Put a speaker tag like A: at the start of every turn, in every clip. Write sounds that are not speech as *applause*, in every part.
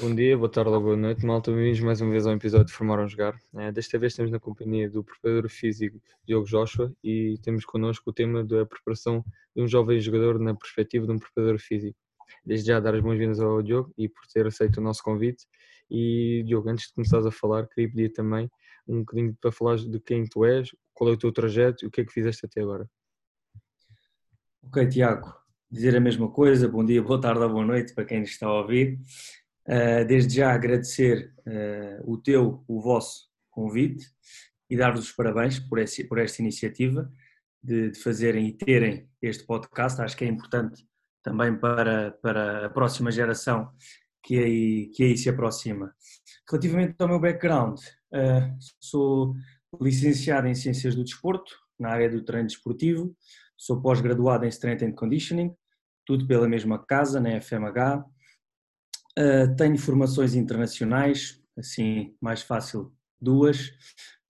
A: Bom dia, boa tarde ou boa noite, malta. Bem-vindos mais uma vez ao episódio de Formaram a Jogar. É, desta vez estamos na companhia do preparador físico Diogo Joshua e temos connosco o tema da preparação de um jovem jogador na perspectiva de um preparador físico. Desde já dar as boas-vindas ao Diogo e por ter aceito o nosso convite. E Diogo, antes de começares a falar, queria pedir também um bocadinho para falar de quem tu és, qual é o teu trajeto e o que é que fizeste até agora.
B: Ok, Tiago, dizer a mesma coisa, bom dia, boa tarde ou boa noite para quem está a ouvir. Uh, desde já agradecer uh, o teu, o vosso convite e dar-vos os parabéns por, esse, por esta iniciativa de, de, fazerem e terem este podcast. Acho que é importante também para, para a próxima geração que aí, que aí se aproxima. Relativamente ao meu background, uh, sou licenciado em Ciências do Desporto, na área do treino desportivo, sou pós-graduado em Strength and Conditioning, tudo pela mesma casa, na FMH. Uh, tenho formações internacionais, assim, mais fácil, duas.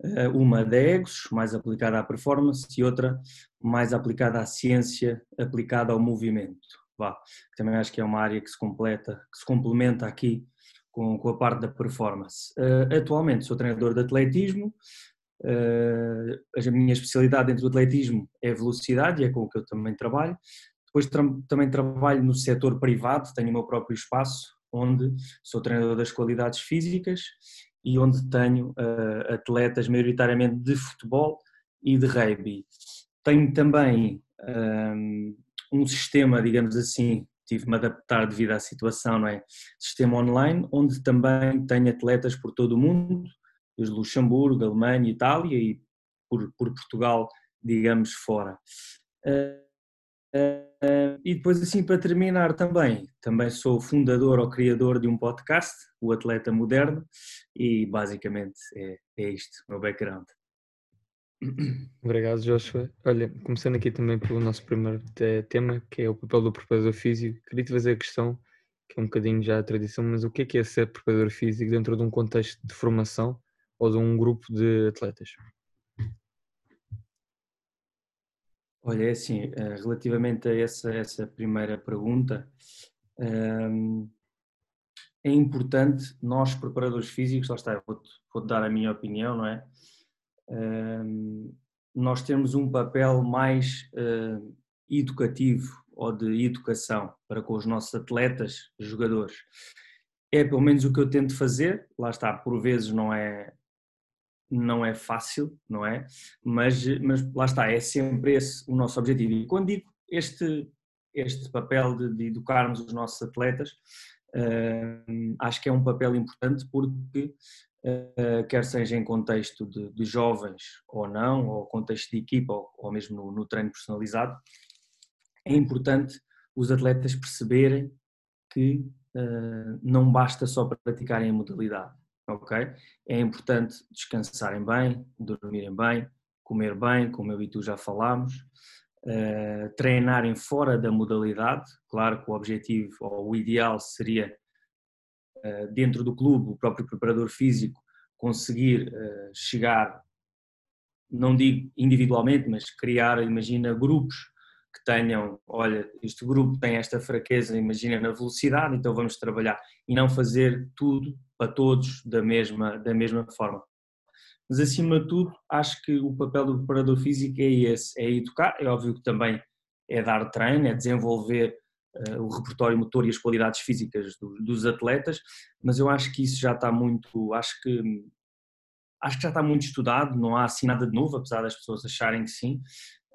B: Uh, uma da EGOS, mais aplicada à performance, e outra mais aplicada à ciência, aplicada ao movimento. Vá, também acho que é uma área que se completa, que se complementa aqui com, com a parte da performance. Uh, atualmente sou treinador de atletismo, a minha especialidade dentro do atletismo é velocidade e é com o que eu também trabalho. Depois tra também trabalho no setor privado, tenho o meu próprio espaço, onde sou treinador das qualidades físicas e onde tenho uh, atletas maioritariamente de futebol e de rugby. Tenho também um, um sistema, digamos assim, tive-me adaptar devido à situação, não é? Sistema online, onde também tenho atletas por todo o mundo, desde Luxemburgo, Alemanha, Itália e por, por Portugal, digamos, fora. Uh, Uh, e depois, assim, para terminar também, também sou fundador ou criador de um podcast, o Atleta Moderno, e basicamente é, é isto, o meu background.
A: Obrigado, Joshua. Olha, começando aqui também pelo nosso primeiro tema, que é o papel do preparador físico, queria te fazer a questão, que é um bocadinho já a tradição, mas o que é que é ser preparador físico dentro de um contexto de formação ou de um grupo de atletas?
B: Olha, é assim, eh, relativamente a essa, essa primeira pergunta, ehm, é importante nós, preparadores físicos, lá está, vou-te vou dar a minha opinião, não é? Ehm, nós temos um papel mais eh, educativo ou de educação para com os nossos atletas, jogadores. É pelo menos o que eu tento fazer, lá está, por vezes não é, não é fácil, não é? Mas, mas lá está, é sempre esse o nosso objetivo. E quando digo este, este papel de, de educarmos os nossos atletas, uh, acho que é um papel importante porque, uh, quer seja em contexto de, de, jovens ou não, ou contexto de equipa, ou, ou mesmo no, no treino personalizado, é importante os atletas perceberem que uh, não basta só praticarem a modalidade ok? É importante descansarem bem, dormirem bem, comer bem, como eu e tu já falámos, uh, treinarem fora da modalidade, claro que o objetivo ou o ideal seria uh, dentro do clube, o próprio preparador físico conseguir uh, chegar, não digo individualmente, mas criar, imagina, grupos que tenham, olha, este grupo tem esta fraqueza, imagina, na velocidade, então vamos trabalhar. E não fazer tudo para todos da mesma, da mesma forma. Mas acima de tudo, acho que o papel do preparador físico é esse, é educar, é óbvio que também é dar treino, é desenvolver uh, o repertório motor e as qualidades físicas do, dos atletas, mas eu acho que isso já está muito, acho que acho que já está muito estudado, não há assim nada de novo, apesar das pessoas acharem que sim,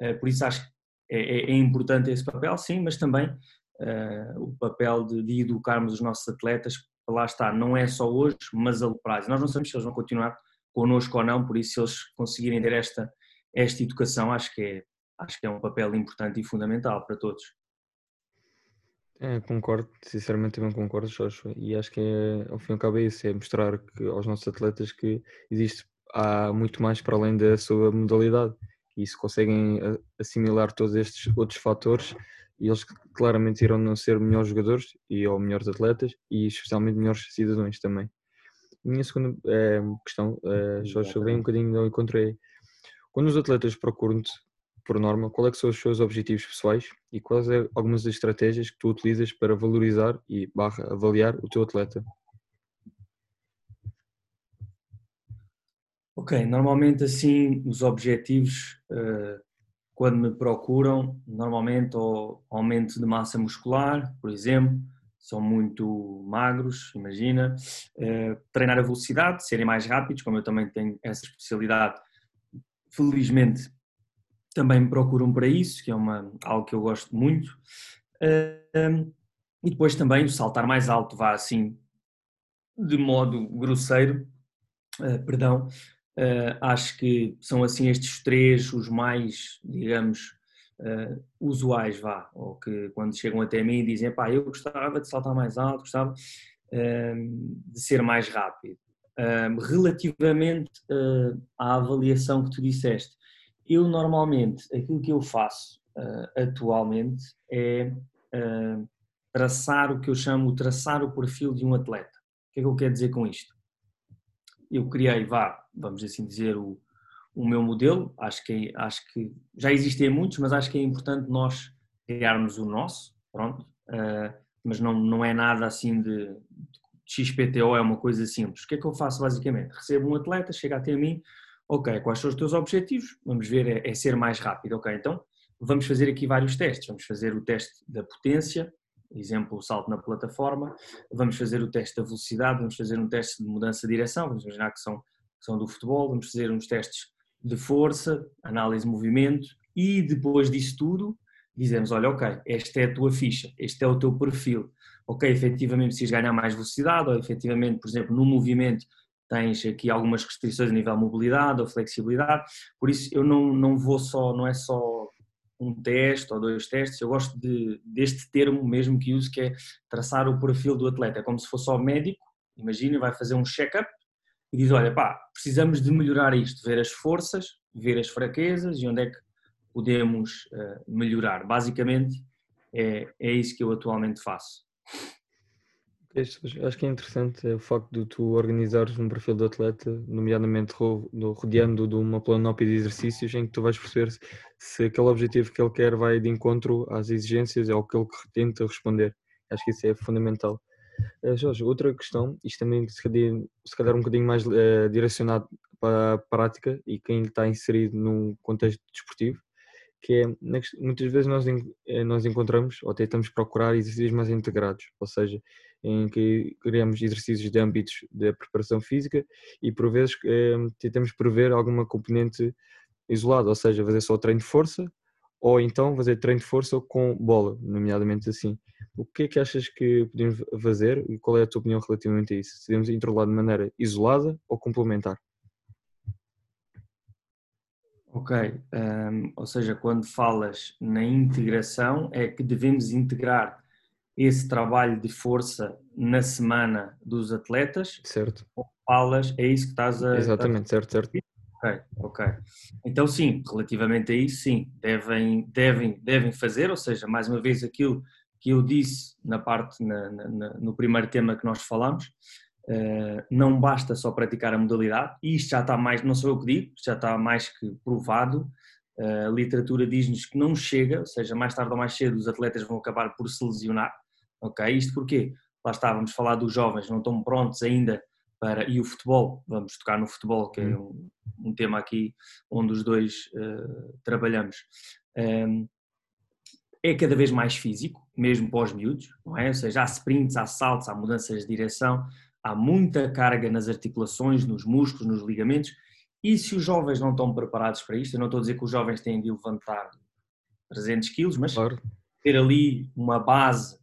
B: uh, por isso acho que é, é, é, importante esse papel, sim, mas também uh, o papel de, de educarmos os nossos atletas lá está, não é só hoje, mas a longo prazo. Nós não sabemos se eles vão continuar connosco ou não, por isso se eles conseguirem ter esta, esta educação, acho que, é, acho que é um papel importante e fundamental para todos.
A: É, concordo, sinceramente também concordo, Joshua, e acho que é, ao fim e ao cabo é isso, é mostrar que, aos nossos atletas que existe, há muito mais para além da sua modalidade, e se conseguem assimilar todos estes outros fatores, eles claramente irão não ser melhores jogadores e ou melhores atletas e especialmente melhores cidadãos também. Minha segunda é, questão, é, Jorge, vem um bocadinho ao encontrei. Quando os atletas procuram-te por norma, qual é que são os seus objetivos pessoais e quais são algumas das estratégias que tu utilizas para valorizar e barra avaliar o teu atleta?
B: Ok, normalmente assim os objetivos uh, quando me procuram, normalmente ou aumento de massa muscular, por exemplo, são muito magros, imagina, uh, treinar a velocidade, serem mais rápidos, como eu também tenho essa especialidade, felizmente também me procuram para isso, que é uma, algo que eu gosto muito. Uh, e depois também o saltar mais alto, vá assim, de modo grosseiro, uh, perdão, Uh, acho que são assim estes três os mais, digamos, uh, usuais, vá, ou que quando chegam até mim dizem, pá, eu gostava de saltar mais alto, gostava uh, de ser mais rápido. relativamente à avaliação que tu disseste, eu normalmente, aquilo que eu faço atualmente é traçar o que eu chamo traçar o perfil de um atleta. O que é que eu quero dizer com isto? Eu criei, vá, vamos assim dizer, o, o meu modelo. Acho que, acho que já existem muitos, mas acho que é importante nós criarmos o nosso, pronto. Uh, mas não, não é nada assim de, de XPTO, é uma coisa simples. O que é que eu faço basicamente? Recebo um atleta, chega até mim, ok, quais são os teus objetivos? Vamos ver, é, é ser mais rápido, ok, então vamos fazer aqui vários testes. Vamos fazer o teste da potência, exemplo, o salto na plataforma, vamos fazer o teste da velocidade, vamos fazer um teste de mudança de direção, vamos imaginar que são, que são do futebol, vamos fazer uns testes de força, análise de movimento. E depois disso tudo dizemos, olha, ok, esta é a tua ficha, este é o teu perfil, ok, efetivamente precisas ganhar mais velocidade ou efetivamente, por exemplo, no movimento tens aqui algumas restrições a nível mobilidade ou flexibilidade, por isso eu não, não vou só, não é só um teste ou dois testes, eu gosto de, deste termo mesmo que uso, que é traçar o perfil do atleta, é como se fosse só médico, imagina, vai fazer um check-up e diz, olha pá, precisamos de melhorar isto, ver as forças, ver as fraquezas e onde é que podemos uh, melhorar. Basicamente é, é isso que eu atualmente faço.
A: Acho que é interessante o facto de tu organizares um perfil do atleta, nomeadamente rodeando de uma planópia de exercícios em que tu vais perceber se aquele objetivo que ele quer vai de encontro às exigências ou que ele tenta responder. Acho que isso é fundamental. Uh, Jorge, outra questão, isto também se calhar, se um bocadinho mais uh, direcionado para a prática e quem está inserido num contexto desportivo, que é muitas vezes nós, eh, nós encontramos ou tentamos procurar exercícios mais integrados, ou seja, em que criamos exercícios de âmbitos da preparação física e por vezes eh, tentamos prever alguma componente isolada, ou seja, fazer só treino de força ou então fazer treino de força com bola, nomeadamente assim. O que é que achas que podemos fazer e qual é a tua opinião relativamente a isso? Se devemos introlar de maneira isolada ou complementar?
B: Ok, um, ou seja, quando falas na integração, é que devemos integrar esse trabalho de força na semana dos atletas.
A: Certo.
B: Ou falas, é isso que estás a.
A: Exatamente, certo, certo.
B: Ok, ok. Então, sim, relativamente a isso, sim, devem, devem, devem fazer, ou seja, mais uma vez aquilo que eu disse na parte, na, na, no primeiro tema que nós falamos, Uh, não basta só praticar a modalidade, e isto já está mais, não sou eu que digo, já está mais que provado. Uh, a literatura diz-nos que não chega, ou seja, mais tarde ou mais cedo os atletas vão acabar por se lesionar. Ok? Isto porque lá estávamos a falar dos jovens, não estão prontos ainda para. E o futebol, vamos tocar no futebol, que é um, um tema aqui onde os dois uh, trabalhamos. Um, é cada vez mais físico, mesmo para os miúdos, não é? Ou seja, há sprints, há saltos, há mudanças de direção, há muita carga nas articulações, nos músculos, nos ligamentos, e se os jovens não estão preparados para isto, eu não estou a dizer que os jovens têm de levantar 300 quilos, mas claro. ter ali uma base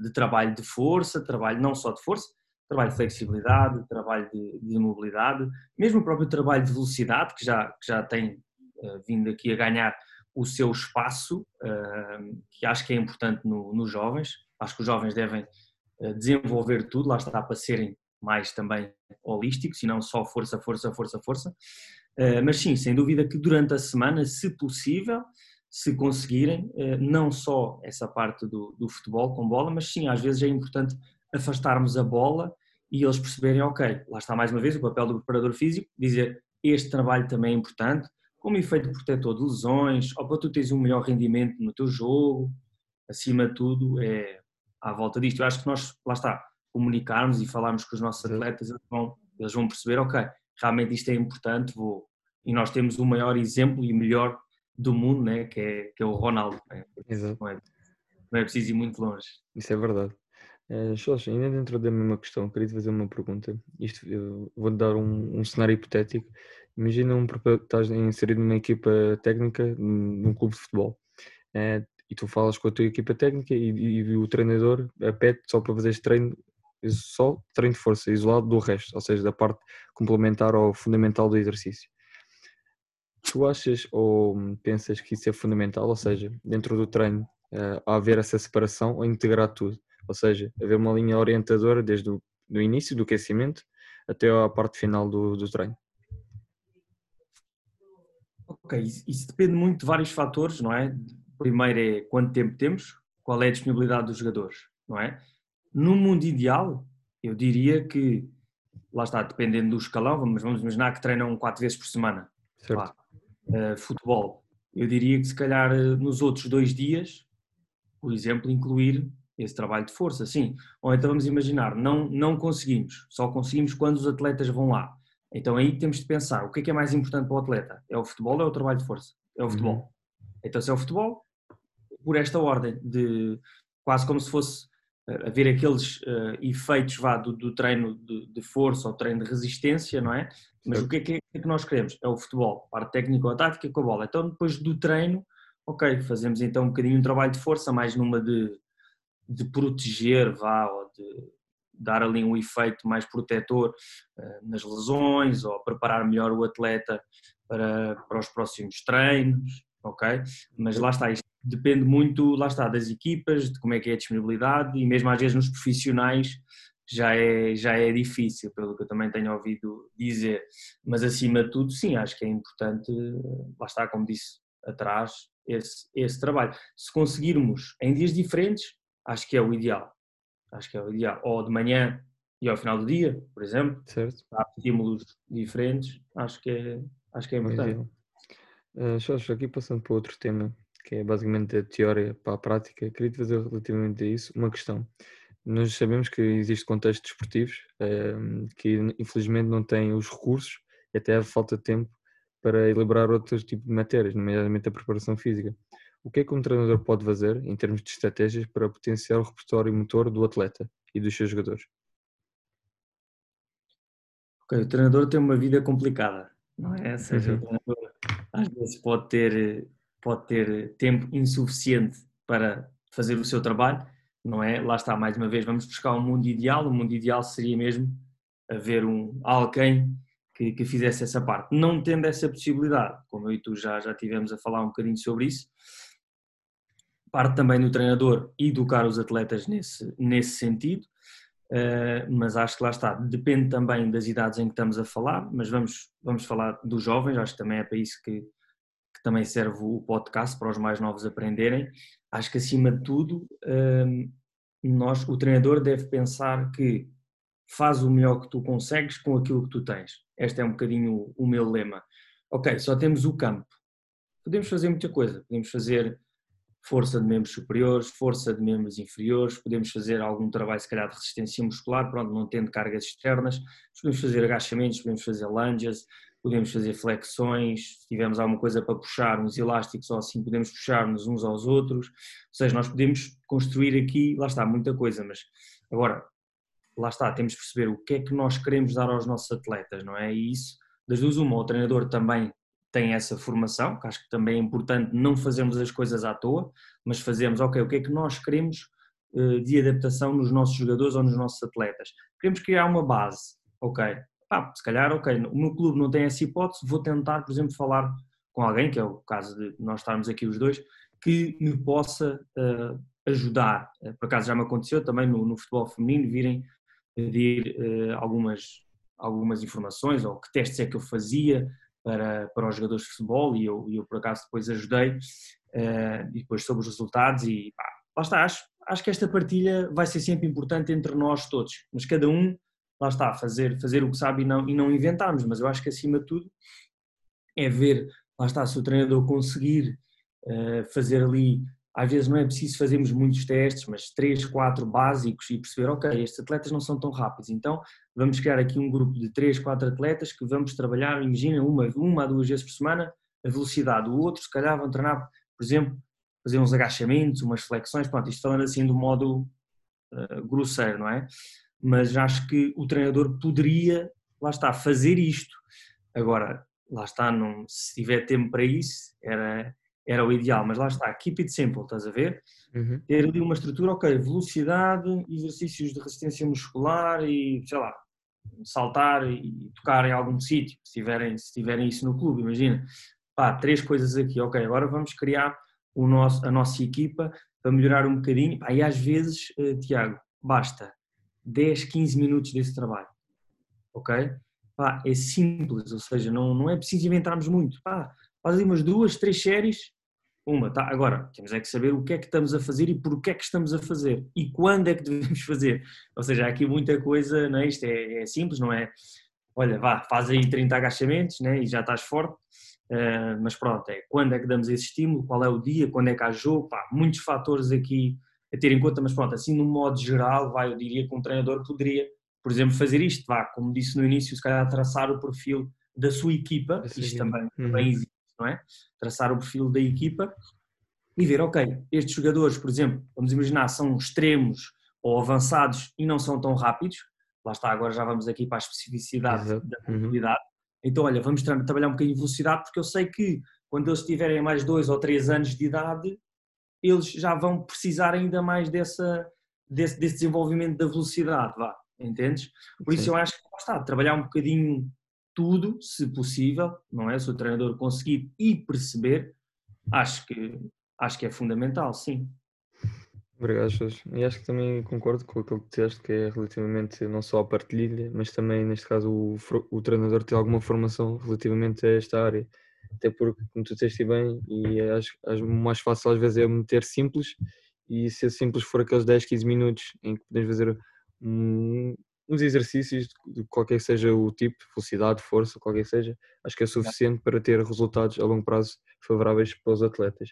B: de trabalho de força, trabalho não só de força, trabalho de flexibilidade, trabalho de, de mobilidade, mesmo o próprio trabalho de velocidade, que já, que já tem uh, vindo aqui a ganhar o seu espaço, uh, que acho que é importante no, nos jovens. Acho que os jovens devem desenvolver tudo, lá está para serem mais também holísticos e não só força, força, força, força. Eh, mas sim, sem dúvida que durante a semana, se possível, se conseguirem, eh, não só essa parte do, do futebol com bola, mas sim, às vezes é importante afastarmos a bola e eles perceberem, ok, lá está mais uma vez o papel do preparador físico, dizer este trabalho também é importante, como efeito protetor de lesões, ou para tu teres um melhor rendimento no teu jogo, acima de tudo, é à volta disto. Eu acho que nós, lá está, comunicarmos e falarmos com os nossos atletas, eles vão, eles vão perceber, ok, realmente isto é importante, vou. E nós temos o maior exemplo e melhor do mundo, né, que, é, que é o Ronaldo. Né?
A: Exato.
B: Não, é, não é preciso ir muito longe.
A: Isso é verdade. Uh, ainda dentro da mesma questão, queria te fazer uma pergunta. Isto, vou-te dar um, um, cenário hipotético. Imagina um, estás inserido numa equipa técnica num clube de futebol uh, e tu falas com a tua equipa técnica e, e, e o treinador pede só para fazeres treino, só treino de força, isolado do resto, ou seja, da parte complementar ou fundamental do exercício. Tu achas ou pensas que isso é fundamental, ou seja, dentro do treino uh, haver essa separação ou integrar tudo? Ou seja, haver uma linha orientadora desde o do início do aquecimento até à parte final do, do treino.
B: Ok, isso depende muito de vários fatores, não é? Primeiro é quanto tempo temos, qual é a disponibilidade dos jogadores, não é? No mundo ideal, eu diria que, lá está, dependendo do escalão, vamos, vamos imaginar que treinam quatro vezes por semana. Lá, uh, futebol. Eu diria que se calhar eh, nos outros dois dias, por exemplo, incluir esse trabalho de força, sim. Ou então vamos imaginar, não, não conseguimos, só conseguimos quando os atletas vão lá. Então aí temos de pensar, o que é que é mais importante para o atleta? É o futebol ou é o trabalho de força? É o futebol. Uhum. Então se é o futebol, por esta ordem, de quase como se fosse uh, haver aqueles uh, efeitos vá, do, do treino de, de, força ou treino de resistência, não é? Mas o que é que, é que nós queremos? É o futebol, parte técnica ou tática com a bola. Então depois do treino, ok, fazemos então um bocadinho um trabalho de força, mais numa de de proteger, vá, ou de dar ali um efeito mais protetor uh, nas lesões, ou preparar melhor o atleta para, para os próximos treinos, ok? Mas lá está, isto depende muito, lá está, das equipas, de como é que é a disponibilidade e mesmo às vezes nos profissionais já é, já é difícil, pelo que eu também tenho ouvido dizer. Mas acima de tudo, sim, acho que é importante, lá está, como disse atrás, esse, esse trabalho. Se conseguirmos em dias diferentes, acho que é o ideal. Acho que é o ideal. Ou de manhã e ao final do dia, por exemplo.
A: Certo.
B: Há estímulos diferentes, acho que é, acho que é importante.
A: Uh, Jorge, aqui passando para outro tema, que é basicamente a teoria para a prática, queria te fazer relativamente a isso uma questão. Nós sabemos que existem contextos desportivos uh, que infelizmente não têm os recursos e até falta de tempo para elaborar outros tipos de matérias, nomeadamente a preparação física. O que é que um treinador pode fazer em termos de estratégias para potenciar o repertório motor do atleta e dos seus jogadores?
B: Okay, o treinador tem uma vida complicada, não é? Ou seja, uhum. o treinador às vezes pode ter, pode ter tempo insuficiente para fazer o seu trabalho, não é? Lá está, mais uma vez, vamos buscar um mundo ideal. O mundo ideal seria mesmo haver um, alguém que, que fizesse essa parte. Não tendo essa possibilidade, como eu e tu já, já tivemos a falar um bocadinho sobre isso, parte também do treinador educar os atletas nesse, nesse sentido, uh, mas acho que lá está, depende também das idades em que estamos a falar, mas vamos, vamos falar dos jovens, acho que também é para isso que, que também serve o podcast, para os mais novos aprenderem. Acho que acima de tudo, uh, nós, o treinador deve pensar que faz o melhor que tu consegues com aquilo que tu tens. Este é um bocadinho o meu lema. Ok, só temos o campo. Podemos fazer muita coisa, podemos fazer força de membros superiores, força de membros inferiores, podemos fazer algum trabalho se calhar de resistência muscular, pronto, não tendo cargas externas, podemos fazer agachamentos, podemos fazer lunges, podemos fazer flexões, se tivermos alguma coisa para puxar, uns elásticos ou assim, podemos puxar-nos uns aos outros, ou seja, nós podemos construir aqui, lá está, muita coisa, mas agora, lá está, temos de perceber o que é que nós queremos dar aos nossos atletas, não é? E isso, das duas uma, o treinador também tem essa formação, que acho que também é importante não fazermos as coisas à toa, mas fazermos, ok, o que é que nós queremos uh, de adaptação nos nossos jogadores ou nos nossos atletas? Queremos criar uma base, ok, ah, se calhar, ok, o meu clube não tem essa hipótese, vou tentar, por exemplo, falar com alguém, que é o caso de nós estarmos aqui os dois, que me possa uh, ajudar. Uh, por acaso já me aconteceu também no, no futebol feminino virem pedir algumas, algumas informações ou que testes é que eu fazia, para, para os jogadores de futebol e eu, eu por acaso depois ajudei uh, e depois sobre os resultados e pá, lá está, acho, acho que esta partilha vai ser sempre importante entre nós todos, mas cada um, lá está, fazer, fazer o que sabe e não, e não inventarmos, mas eu acho que acima de tudo é ver lá está, se o treinador conseguir uh, fazer ali, às vezes não é preciso fazermos muitos testes, mas três, quatro básicos e perceber, ok, estes atletas não são tão rápidos, então vamos criar aqui um grupo de três, quatro atletas que vamos trabalhar, imagina, uma, uma a duas vezes por semana, a velocidade. O outro, se calhar, vão treinar, por exemplo, fazer uns agachamentos, umas flexões, pronto, isto falando assim do modo uh, grosseiro, não é? Mas acho que o treinador poderia, lá está, fazer isto. Agora, lá está, não, se tiver tempo para isso, era, era o ideal, mas lá está, keep it simple, estás a ver? Uhum. Ter ali uma estrutura, ok, velocidade, exercícios de resistência muscular e, sei lá, saltar e tocar em algum sítio, se tiverem, se tiverem isso no clube, imagina. Pá, três coisas aqui, ok, agora vamos criar o nosso, a nossa equipa para melhorar um bocadinho. Pá, e às vezes, uh, Tiago, basta 10, 15 minutos desse trabalho, ok? Pá, é simples, ou seja, não, não é preciso inventarmos muito. Pá, faz umas duas, três séries, uma, tá? Agora, temos é que saber o que é que estamos a fazer e porquê é que estamos a fazer e quando é que *laughs* devemos fazer. Ou seja, há aqui muita coisa, não é? Isto é, é simples, não é? Olha, vá, faz aí 30 agachamentos né? e já estás forte. Uh, mas pronto, é quando é que damos esse estímulo, qual é o dia, quando é que há jogo, pá, muitos fatores aqui a ter em conta, mas pronto, assim no modo geral, vai, eu diria que um treinador poderia, por exemplo, fazer isto, vá, como disse no início, se calhar traçar o perfil da sua equipa, isto também, uhum. também existe, não é? Traçar o perfil da equipa e ver, ok, estes jogadores, por exemplo, vamos imaginar, são extremos ou avançados e não são tão rápidos, lá está, agora já vamos aqui para a especificidade Exato. da mobilidade, uhum. então olha, vamos trabalhar um bocadinho de velocidade, porque eu sei que quando eles tiverem mais dois ou três anos de idade, eles já vão precisar ainda mais dessa, desse, desse desenvolvimento da velocidade, vá, entendes? Por isso Sim. eu acho que está, trabalhar um bocadinho tudo, se possível, não é? Se o treinador conseguir e perceber, acho que, acho que é fundamental, sim.
A: Obrigado, Jorge. E acho que também concordo com aquilo que disseste, que é relativamente não só a partilha, mas também, neste caso, o, o treinador ter alguma formação relativamente a esta área até porque, como tu disseste bem, e acho, acho mais fácil às vezes é meter simples, e se simples for aqueles 10, 15 minutos em que podemos fazer um, uns exercícios de qualquer que seja o tipo, velocidade, força, qualquer que seja, acho que é suficiente para ter resultados a longo prazo favoráveis para os atletas.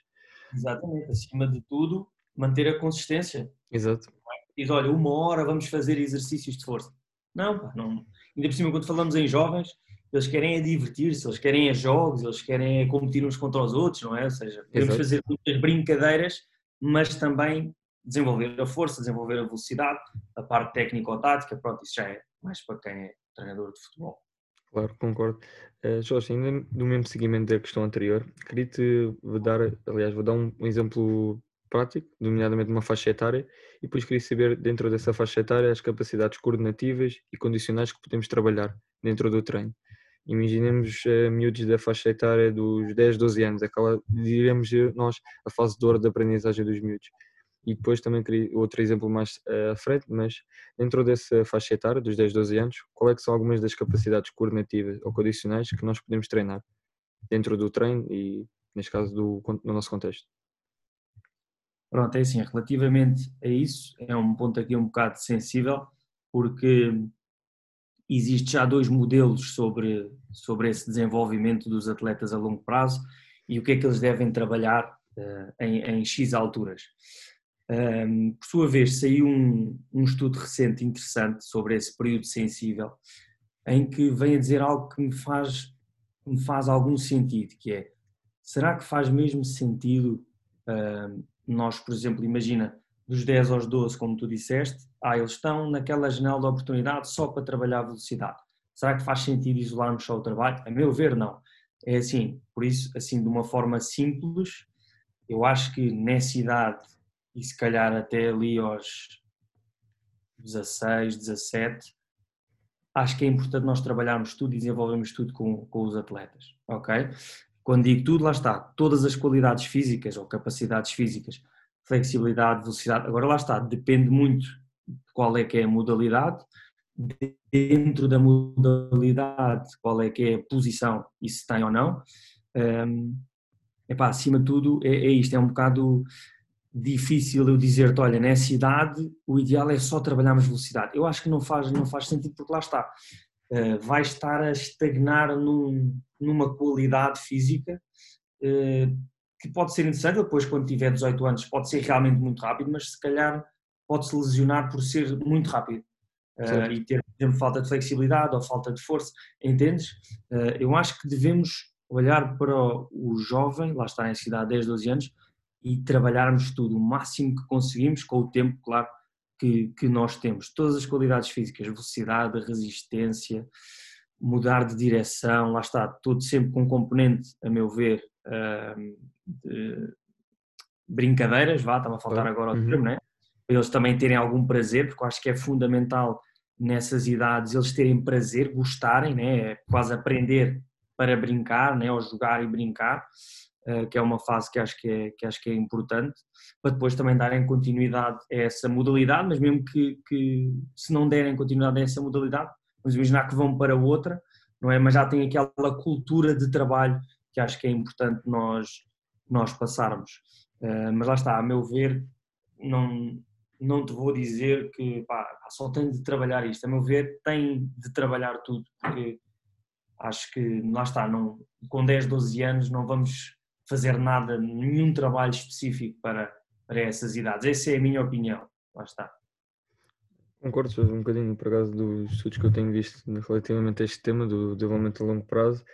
B: Exatamente, acima de tudo, manter a consistência.
A: Exato.
B: Diz, olha, uma hora vamos fazer exercícios de força. Não, pá, não. Ainda por cima, quando falamos em jovens, eles querem é divertir-se, eles querem é jogos, eles querem é competir uns contra os outros, não é? Ou seja, podemos Exato. fazer muitas brincadeiras, mas também desenvolver a força, desenvolver a velocidade, a parte técnico-tática, pronto, isso já é mais para quem é treinador de futebol.
A: Claro, concordo. Uh, Jorge, ainda do mesmo seguimento da questão anterior, queria-te dar, aliás, vou dar um, um exemplo prático, nomeadamente uma faixa etária, e depois queria saber, dentro dessa faixa etária, as capacidades coordenativas e condicionais que podemos trabalhar dentro do treino. Imaginemos uh, miúdos da faixa etária dos 10, 12 anos, aquela, diremos nós, a fase de ouro da aprendizagem dos miúdos. E depois também queria outro exemplo mais uh, à frente, mas dentro dessa faixa etária, dos 10, 12 anos, qual é que são algumas das capacidades coordenativas ou condicionais que nós podemos treinar dentro do treino e, neste caso, do, no nosso contexto?
B: Pronto, é assim, relativamente a isso, é um ponto aqui um bocado sensível, porque existe já dois modelos sobre, sobre esse desenvolvimento dos atletas a longo prazo e o que é que eles devem trabalhar uh, em, em, X alturas. Um, por sua vez, saiu um, um estudo recente interessante sobre esse período sensível, em que vem a dizer algo que me faz, me faz algum sentido, que é, será que faz mesmo sentido uh, nós, por exemplo, imagina, dos 10 aos 12, como tu disseste, ah, eles estão naquela janela de oportunidade só para trabalhar a velocidade. Será que faz sentido isolarmos só o trabalho? A meu ver, não. É assim, por isso, assim, de uma forma simples, eu acho que nessa idade, e se calhar até ali aos 16, 17, acho que é importante nós trabalharmos tudo e desenvolvermos tudo com, com os atletas, ok? Quando digo tudo, lá está, todas as qualidades físicas ou capacidades físicas flexibilidade, velocidade. Agora lá está, depende muito de qual é que é a modalidade, dentro da modalidade, qual é que é a posição e se tem ou não. Um, epá, acima de tudo é, é isto, é um bocado difícil eu dizer-te, olha, nessa idade o ideal é só trabalharmos velocidade. Eu acho que não faz, não faz sentido porque lá está. uh, vai estar a estagnar num, numa qualidade física uh, que pode ser interessante, depois quando tiver 18 anos pode ser realmente muito rápido, mas se calhar pode-se lesionar por ser muito rápido. Uh, e ter, por exemplo, falta de flexibilidade ou falta de força, entendes? Uh, eu acho que devemos olhar para o jovem, lá está em cidade 10, 12 anos, e trabalharmos tudo o máximo que conseguimos, com o tempo, claro, que, que nós temos. Todas as qualidades físicas, velocidade, resistência, mudar de direção, lá está, tudo sempre com um componente, a meu ver, de brincadeiras, vá, estava a faltar agora o uhum. termo, né? para eles também terem algum prazer, porque eu acho que é fundamental nessas idades eles terem prazer, gostarem, né? Quase aprender para brincar, né? ou jogar e brincar, uh, que é uma fase que acho que é, que acho que é importante, para depois também darem continuidade a essa modalidade, mas mesmo que, que se não derem continuidade a essa modalidade, vamos imaginar que vão para outra, não é? Mas já tem aquela cultura de trabalho que acho que é importante nós, nós passarmos. Uh, mas lá está, a meu ver, não, não te vou dizer que pá, só tem de trabalhar isto. A meu ver, tem de trabalhar tudo, porque acho que lá está, não, com 10, 12 anos não vamos fazer nada, nenhum trabalho específico para, para essas idades. Essa é a minha opinião. Lá está.
A: Concordo um bocadinho, por acaso, dos estudos que eu tenho visto relativamente a este tema do desenvolvimento a longo prazo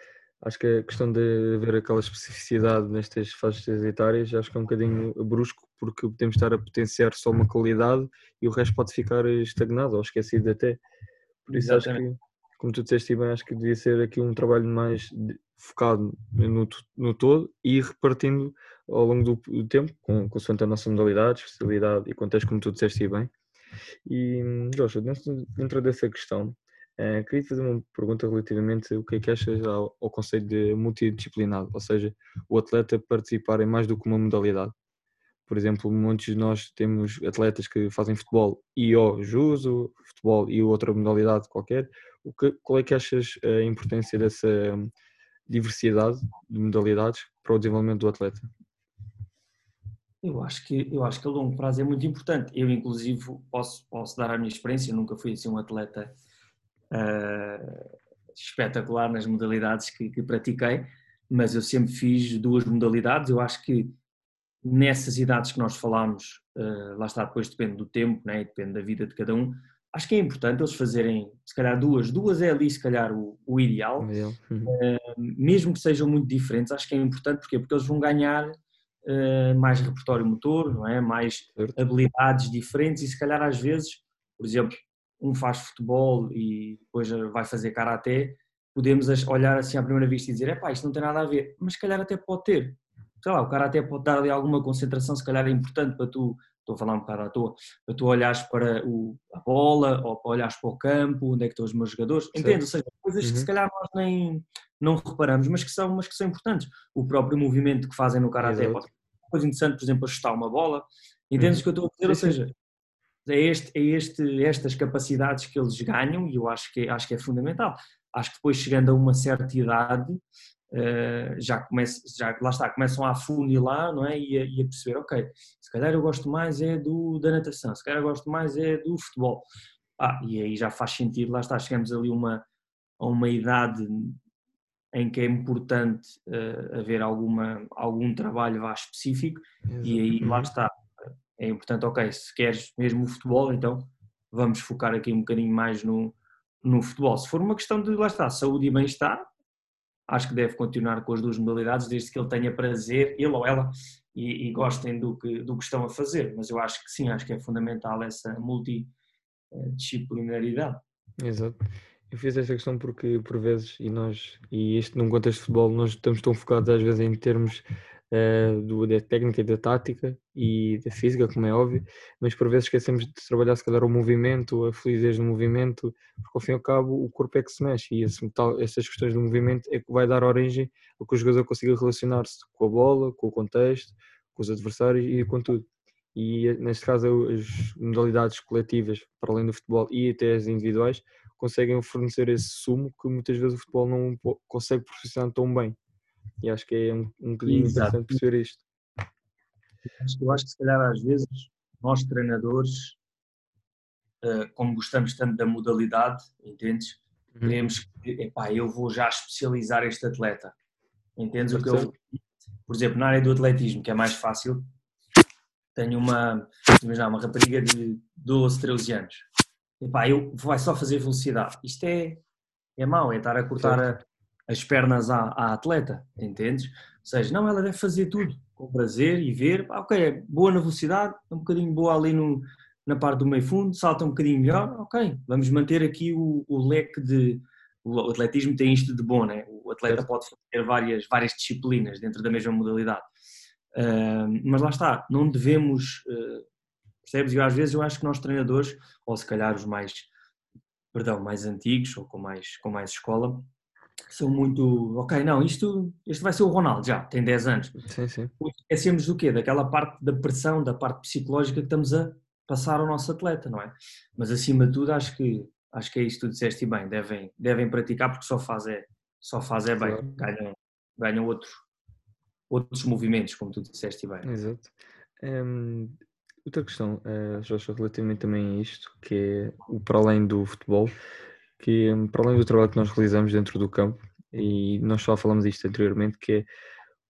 A: acho que a questão de haver aquela especificidade nestas faixas etárias acho que é um bocadinho brusco porque podemos estar a potenciar só uma qualidade e o resto pode ficar estagnado ou esquecido até. Por isso Exatamente. acho que, como tu disseste bem, acho que devia ser aqui um trabalho mais focado no, no todo e repartindo ao longo do, do tempo, com, consoante a nossa modalidade, especialidade e contexto, como tu disseste bem. E, Joshua, dentro dessa questão, Uh, queria fazer uma pergunta relativamente o que é que achas ao, ao conceito de multidisciplinado, ou seja, o atleta participar em mais do que uma modalidade. Por exemplo, muitos de nós temos atletas que fazem futebol e ou judo, futebol e outra modalidade qualquer. O que, qual é que achas a importância dessa diversidade de modalidades para o desenvolvimento do atleta?
B: Eu acho que eu acho que a longo prazo é muito importante. Eu inclusive posso posso dar a minha experiência. Eu nunca fui assim um atleta uh, espetacular nas modalidades que, que, pratiquei, mas eu sempre fiz duas modalidades. Eu acho que nessas idades que nós falámos, uh, lá está, depois depende do tempo, né? depende da vida de cada um. Acho que é importante eles fazerem, se calhar, duas. Duas é ali, se calhar, o, o ideal. Uhum. Uh, mesmo que sejam muito diferentes, acho que é importante porque, porque eles vão ganhar mais repertório motor, não é? mais certo. habilidades diferentes e, se calhar, às vezes, por exemplo, um faz futebol e depois vai fazer karaté, podemos olhar assim à primeira vista e dizer, é pá, isto não tem nada a ver, mas se calhar até pode ter. Sei lá, o karaté pode dar ali alguma concentração, se calhar é importante para tu, estou a falar um bocado à toa, para tu olhares para o, a bola ou para olhares para o campo, onde é que estão os meus jogadores, entende? Ou seja, coisas uhum. que se calhar nós nem não reparamos, mas que são, mas que são importantes. O próprio movimento que fazem no karaté pode ser uma coisa interessante, por exemplo, ajustar uma bola, entendes uhum. o que eu estou a dizer? Ou seja, é, este, é este, estas capacidades que eles ganham e eu acho que, acho que é fundamental. Acho que depois chegando a uma certa idade uh, já, começa, já lá está, começam a afunilar não é? e, a, e a perceber, ok, se calhar eu gosto mais é do, da natação, se calhar eu gosto mais é do futebol. Ah, e aí já faz sentido, lá está, chegamos ali uma, a uma idade em que é importante uh, haver alguma, algum trabalho vá específico e aí lá está, é importante, ok, se queres mesmo o futebol, então vamos focar aqui um bocadinho mais no, no futebol. Se for uma questão de, lá está, saúde e bem-estar, acho que deve continuar com as duas modalidades, desde que ele tenha prazer, ele ou ela, e, e gostem do que, do que estão a fazer. Mas eu acho que sim, acho que é fundamental essa multidisciplinaridade.
A: Exato. Eu fiz esta questão porque, por vezes, e nós, e isto num contexto de futebol, nós estamos tão focados às vezes em termos uh, do, da técnica e da tática e da física, como é óbvio, mas por vezes esquecemos de trabalhar se calhar o movimento, a fluidez do movimento, porque ao fim e ao cabo o corpo é que se mexe e esse, tal, essas questões do movimento é que vai dar origem a que o jogador consiga relacionar-se com a bola, com o contexto, com os adversários e com tudo. E neste caso as modalidades coletivas, para além do futebol e até as individuais, conseguem fornecer esse sumo que muitas vezes o futebol não consegue profissionalizar tão bem. E acho que é um, um bocadinho interessante perceber isto.
B: Eu acho que se calhar às vezes nós treinadores, eh, como gostamos tanto da modalidade, entendes? uhum. queremos que, epá, eu vou já especializar este atleta. Entendes o que eu. Por exemplo, na área do atletismo, que é mais fácil, tenho uma, imagina, uma rapariga de 12, 13 anos. Epá, eu vai só fazer velocidade. Isto é, é mau, é estar a cortar a, as pernas à, à, atleta, entendes? Ou seja, não, ela deve fazer tudo com prazer e ver, ok, é boa na velocidade, é um bocadinho boa ali no, na parte do meio fundo, salta um bocadinho melhor, ok, vamos manter aqui o, o leque de. O atletismo tem isto de bom, né? O atleta pode fazer várias, várias disciplinas dentro da mesma modalidade. Uh, mas lá está, não devemos, uh, percebes? E às vezes eu acho que nós treinadores, ou se calhar os mais, perdão, mais antigos ou com mais, com mais escola, são muito, ok, não, isto, este vai ser o Ronaldo já, tem 10 anos.
A: Sim, sim.
B: Esquecemos do quê? Daquela parte da pressão, da parte psicológica que estamos a passar ao nosso atleta, não é? Mas acima de tudo acho que, acho que é isto que tu disseste bem, devem, devem praticar porque só faz é, só faz é bem, claro. ganham, ganham outro, outros movimentos, como tu disseste bem.
A: Exato. Um, outra questão, uh, relativamente também a isto, que é o para além do futebol, que para além do trabalho que nós realizamos dentro do campo, e nós só falamos isto anteriormente, que é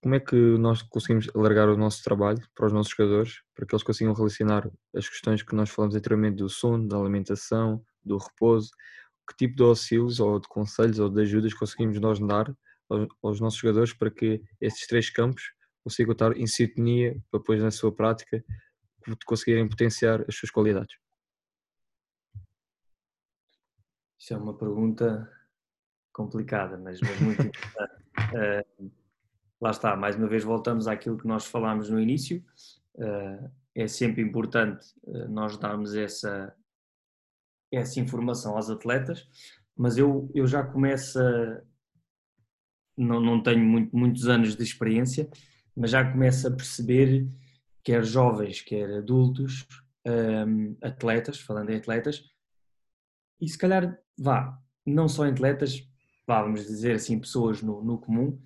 A: como é que nós conseguimos alargar o nosso trabalho para os nossos jogadores, para que eles consigam relacionar as questões que nós falamos anteriormente do sono, da alimentação, do repouso, que tipo de auxílios ou de conselhos ou de ajudas conseguimos nós dar aos, aos nossos jogadores para que esses três campos consigam estar em sintonia para depois na sua prática conseguirem potenciar as suas qualidades.
B: Isso é uma pergunta complicada, mas, mas muito importante. uh, *laughs* lá está, mais uma vez voltamos àquilo que nós falámos no início. Uh, é sempre importante uh, nós darmos essa, essa informação aos atletas, mas eu, eu já começo a. Não, não tenho muito, muitos anos de experiência, mas já começo a perceber, quer jovens, quer adultos, um, atletas, falando em atletas, e se calhar, vá, não só em atletas, vá, vamos dizer assim, pessoas no, no comum,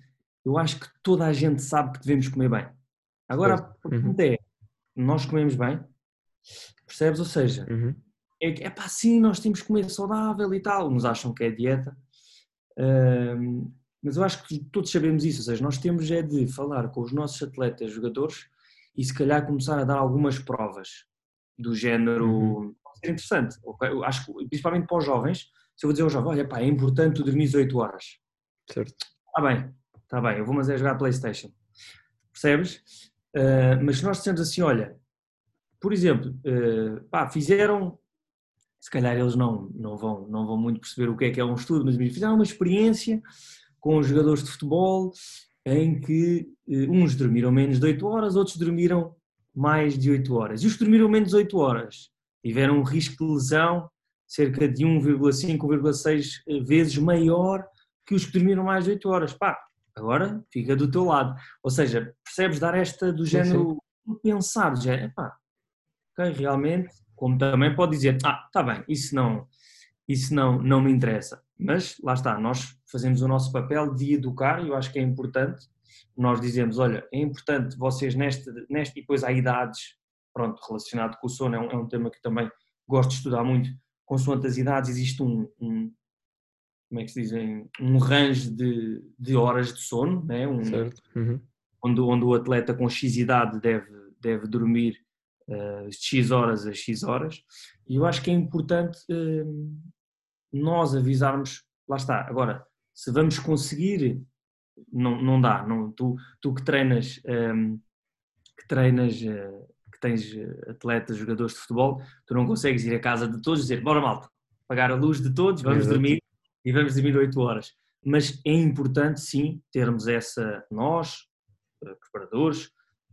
B: eu acho que toda a gente sabe que devemos comer bem. Agora, a pergunta uhum. é, nós comemos bem? Percebes? Ou seja, uhum. é, é pá, sim, nós temos que comer saudável e tal, uns acham que é dieta, um, mas eu acho que todos sabemos isso, ou seja, nós temos é de falar com os nossos atletas, jogadores, e se calhar começar a dar algumas provas do género, uhum. ser interessante, acho que principalmente para os jovens, se eu vou dizer aos jovens, olha pá, é importante tu dormir 8 horas.
A: Certo.
B: Está bem, está bem, eu vou mas é jogar Playstation. Percebes? Uh, mas se nós dissemos assim, olha, por exemplo, uh, pá, fizeram, se calhar eles não, não, vão, não vão muito perceber o que é que é um estudo, mas fizeram uma experiência com os jogadores de futebol em que uh, uns dormiram menos de 8 horas, outros dormiram mais de 8 horas. E os que dormiram menos de 8 horas tiveram um risco de lesão cerca de 1,5, 1,6 vezes maior que os que dormiram mais de 8 horas. Pá, agora fica do teu lado. Ou seja, percebes dar esta do género, sim, sim. pensar, do género, epá, ok, realmente, como também pode dizer, ah, está bem, isso não, isso não, não me interessa. Mas lá está, nós fazemos o nosso papel de educar e eu acho que é importante. Nós dizemos, olha, é importante vocês neste, neste e depois há idades, pronto, relacionado com o sono, é um, é um tema que também gosto de estudar muito. Consoante as idades, existe um, um como é que se dizem, um range de, de horas de sono, né? um,
A: uhum.
B: onde, onde o atleta com X idade deve, deve dormir uh, X horas a X horas. E eu acho que é importante uh, nós avisarmos, lá está, agora, se vamos conseguir, não, não dá, não, tu, tu que treinas, um, ehm, que treinas, uh, que tens atletas, jogadores de futebol, tu não consegues ir à casa de todos e dizer, bora malta, apagar a luz de todos, vamos Exato. dormir e vamos dormir 8 horas. Mas é importante, sim, termos essa, nós, eh, preparadores,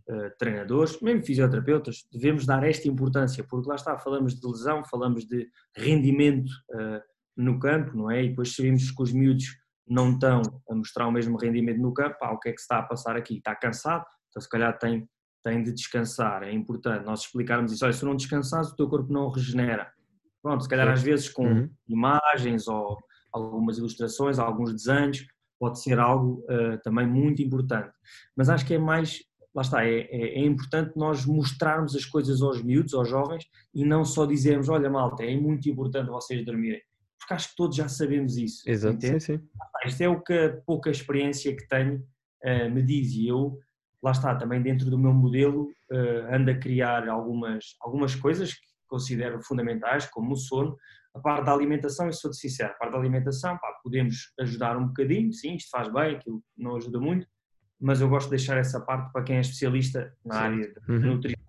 B: eh, treinadores, mesmo fisioterapeutas, devemos dar esta importância, porque lá está, falamos de lesão, falamos de rendimento eh, no campo, não é? E depois sabemos que os miúdos não estão a mostrar o mesmo rendimento no campo, ah, o que é que se está a passar aqui? Está cansado, então se calhar tem, tem de descansar, é importante nós explicarmos isso, olha, se não descansares o teu corpo não regenera. Pronto, se calhar às vezes com uhum. imagens ou algumas ilustrações, alguns desenhos, pode ser algo uh, também muito importante. Mas acho que é mais, lá está, é, é, é, importante nós mostrarmos as coisas aos miúdos, aos jovens, e não só dizermos, olha malta, é muito importante vocês dormirem. Porque acho que todos já sabemos isso.
A: Exato, sim, sim.
B: Isto é o que a pouca experiência que tenho uh, me diz e eu, lá está, também dentro do meu modelo, uh, ando a criar algumas, algumas coisas que considero fundamentais, como o sono, a parte da alimentação, e sou-te sincero, a parte da alimentação, pá, podemos ajudar um bocadinho, sim, isto faz bem, aquilo não ajuda muito, mas eu gosto de deixar essa parte para quem é especialista na sim. área de uhum. nutrição.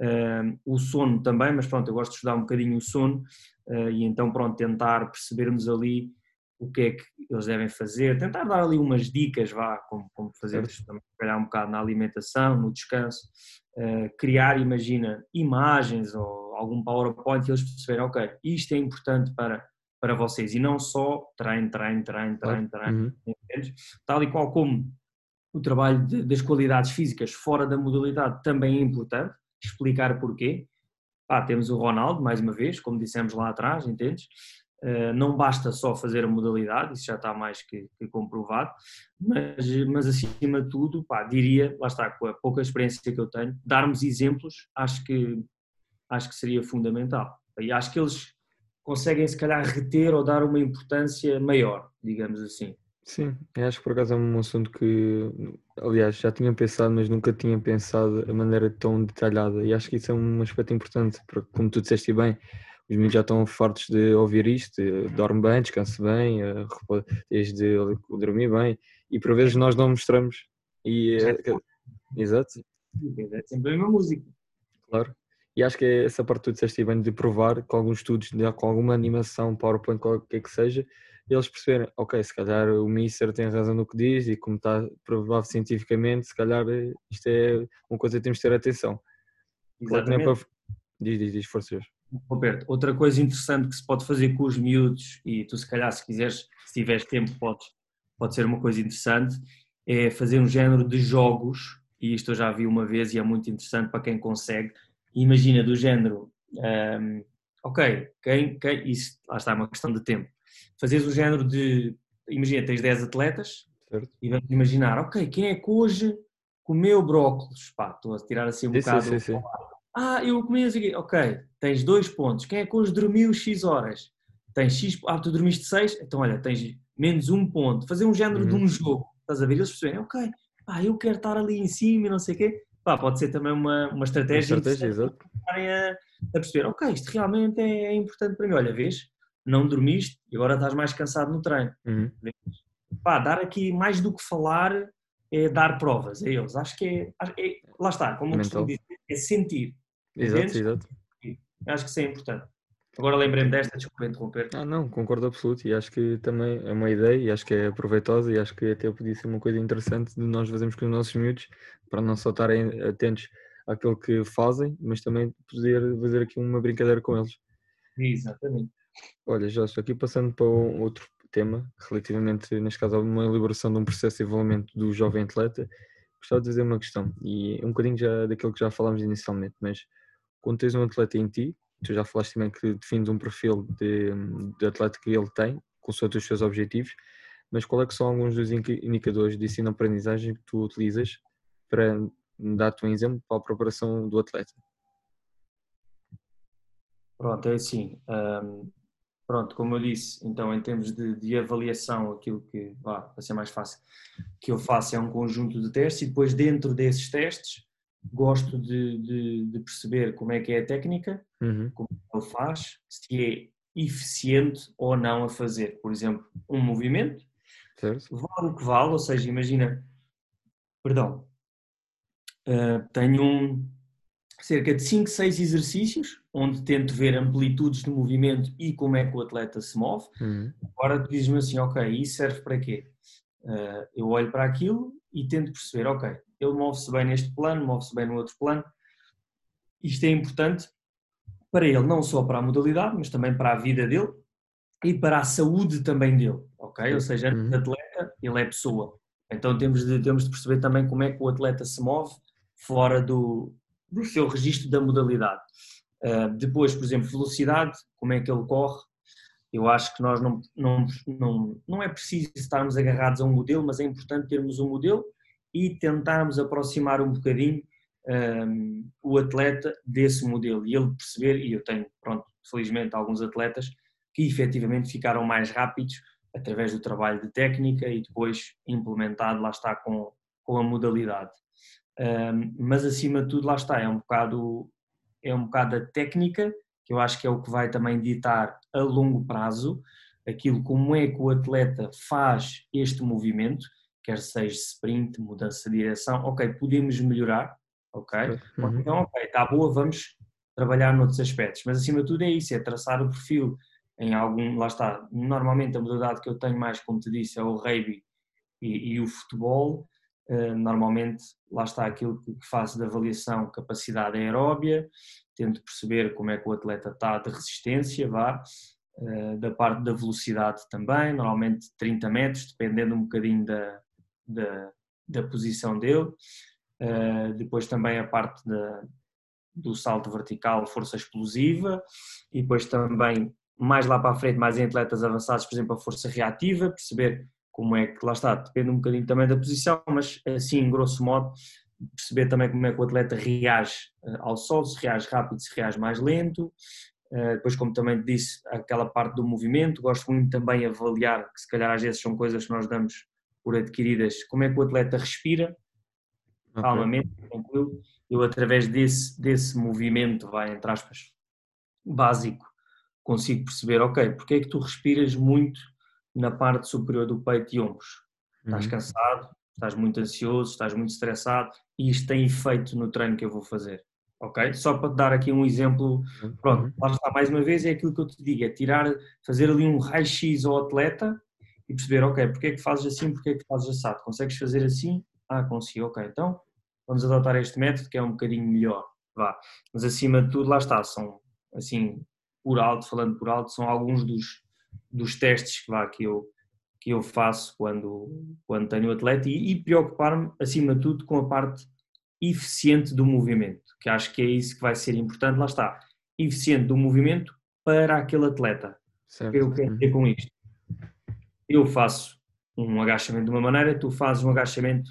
B: Uh, o sono também, mas pronto, eu gosto de estudar um bocadinho o sono uh, e então pronto, tentar percebermos ali o que é que eles devem fazer, tentar dar ali umas dicas, vá, como, como fazer também, trabalhar um bocado na alimentação, no descanso, uh, criar, imagina, imagens ou algum PowerPoint e eles perceberem, ok, isto é importante para, para vocês e não só treino, treino, treino, treino, treino, uhum. tal e qual como o trabalho de, das qualidades físicas fora da modalidade também é importante, explicar porquê. Ah, temos o Ronaldo, mais uma vez, como dissemos lá atrás, entendes? Uh, não basta só fazer a modalidade, isso já está mais que, que comprovado, mas, mas acima de tudo, pá, diria, lá está, com a pouca experiência que eu tenho, darmos exemplos, acho que, acho que seria fundamental. E acho que eles conseguem, se calhar, reter ou dar uma importância maior, digamos assim.
A: Sim, eu acho que por acaso é um assunto que, aliás, já tinha pensado, mas nunca tinha pensado a maneira tão detalhada. E acho que isso é um aspecto importante, porque, como tu disseste bem, os meninos já estão fartos de ouvir isto, dorme bem, descansa bem, tens de dormir bem, e por vezes nós não mostramos. E, é, exato.
B: É sempre a mesma música.
A: Claro. E acho que é essa parte que tu disseste bem de provar com alguns estudos, com alguma animação, PowerPoint, qualquer que seja, eles perceberem, ok, se calhar o Mister tem razão no que diz e como está provado cientificamente, se calhar eh, isto é uma coisa que temos de ter atenção.
B: Exatamente. Claro, para...
A: Diz, diz, diz, forças.
B: Roberto, outra coisa interessante que se pode fazer com os miúdos, e tu se calhar se quiseres, se tiveres tempo, pode, pode ser uma coisa interessante, é fazer um género de jogos, e isto eu já vi uma vez e é muito interessante para quem consegue. Imagina do género, um, ok, quem, quem, isso lá está, é uma questão de tempo fazeres o género de, imagina, tens 10 atletas certo. e vamos imaginar, ok, quem é que hoje comeu brócolis? Pá, estou a tirar assim um sim, bocado. Sim, sim, ah, eu comi assim, ok, tens dois pontos. Quem é que hoje dormiu X horas? Tens X, ah, tu dormiste 6, então olha, tens menos um ponto. Fazer um género uhum. de um jogo, estás a ver? Eles percebem, ok, pá, eu quero estar ali em cima e não sei o quê. Pá, pode ser também uma, uma estratégia,
A: uma estratégia
B: a, a perceber, ok, isto realmente é, é importante para mim. Olha, vês, não dormiste e agora estás mais cansado no treino. Uhum. Pá, dar aqui mais do que falar é dar provas a eles. Acho que é, é lá está, como eu costumo dizer, é sentir.
A: Exato, exato.
B: Acho que isso é importante. Agora lembrei-me desta, desculpa interromper.
A: Ah, não, concordo absoluto e acho que também é uma ideia e acho que é proveitosa e acho que até podia ser uma coisa interessante de nós fazermos com os nossos miúdos para não só estarem atentos àquilo que fazem, mas também poder fazer aqui uma brincadeira com eles.
B: Exatamente.
A: Olha, já estou aqui passando para um outro tema, relativamente, neste caso, a uma elaboração de um processo de desenvolvimento do jovem atleta. Gostava de fazer uma questão, e um bocadinho já daquilo que já falámos inicialmente, mas quando tens um atleta em ti, tu já falaste também que defines um perfil de, de atleta que ele tem, com os seus objetivos, mas qual é que são alguns dos indicadores de ensino-aprendizagem que tu utilizas para dar-te um exemplo para a preparação do atleta?
B: Pronto, é assim. Um, Pronto, como eu disse, então em termos de, de avaliação, aquilo que, vá, para ser mais fácil, que eu faço é um conjunto de testes e depois dentro desses testes gosto de, de, de perceber como é que é a técnica, uhum. como ele faz, se é eficiente ou não a fazer. Por exemplo, um movimento, certo. vale o que vale, ou seja, imagina, perdão, uh, tenho um, cerca de 5, 6 exercícios, onde tento ver amplitudes de movimento e como é que o atleta se move. Uhum. Agora tu dizes-me assim, ok, isso serve para quê? Uh, eu olho para aquilo e tento perceber, ok, ele move-se bem neste plano, move-se bem no outro plano. Isto é importante para ele, não só para a modalidade, mas também para a vida dele e para a saúde também dele, ok? Ou seja, antes de uhum. atleta, ele é pessoa. Então temos de, temos de perceber também como é que o atleta se move fora do, do seu registro da modalidade. Uh, depois, por exemplo, velocidade, como é que ele corre. Eu acho que nós não, não, não, não é preciso estarmos agarrados a um modelo, mas é importante termos um modelo e tentarmos aproximar um bocadinho um, o atleta desse modelo e ele perceber, e eu tenho, pronto, felizmente alguns atletas que efetivamente ficaram mais rápidos através do trabalho de técnica e depois implementado, lá está, com, com a modalidade. Um, mas acima de tudo, lá está, é um bocado, é um bocado a técnica, que eu acho que é o que vai também ditar a longo prazo aquilo como é que o atleta faz este movimento, quer seja sprint, mudança de direção, ok, podemos melhorar, ok? Uhum. Então, ok, está boa, vamos trabalhar noutros aspectos, mas acima de tudo é isso, é traçar o perfil em algum, lá está, normalmente a modalidade que eu tenho mais, como te disse, é o rugby e, e o futebol, normalmente lá está aquilo que, faço de avaliação capacidade aeróbia, tento perceber como é que o atleta está de resistência, vá, uh, da parte da velocidade também, normalmente 30 metros, dependendo um bocadinho da, da, da posição dele, uh, depois também a parte da, do salto vertical, força explosiva, e depois também mais lá para a frente, mais em atletas avançados, por exemplo, a força reativa, perceber como é que, lá está, depende um bocadinho também da posição, mas assim, grosso modo, perceber também como é que o atleta reage eh, ao sol, se reage rápido, se reage mais lento. Eh, depois, como também disse, aquela parte do movimento, gosto muito também de avaliar, que se calhar às vezes são coisas que nós damos por adquiridas, como é que o atleta respira, okay. calmamente, tranquilo. Eu, através desse, desse movimento, vai, entre aspas, básico, consigo perceber, ok, porque é que tu respiras muito na parte superior do peito e ombros? Estás uhum. cansado, estás muito ansioso, estás muito estressado e isto tem efeito no treino que eu vou fazer. Ok? Só para te dar aqui um exemplo, uhum. pronto, uhum. lá está mais uma vez, é aquilo que eu te digo, é tirar, fazer ali um raio-x ao atleta e perceber, ok, porque é que fazes assim, porque é que fazes assado? Consegues fazer assim? Ah, consigo, ok, então vamos adotar este método que é um bocadinho melhor, vá. Mas acima de tudo, lá está, são assim, por alto, falando por alto, são alguns dos, dos testes que, vá, que, eu, que eu faço quando, quando tenho atleta e, e preocupar-me, acima de tudo, com a parte eficiente do movimento, que acho que é isso que vai ser importante, lá está, eficiente do movimento para aquele atleta. Certo. O que eu quero dizer com isto? Eu faço um agachamento de uma maneira, tu fazes um agachamento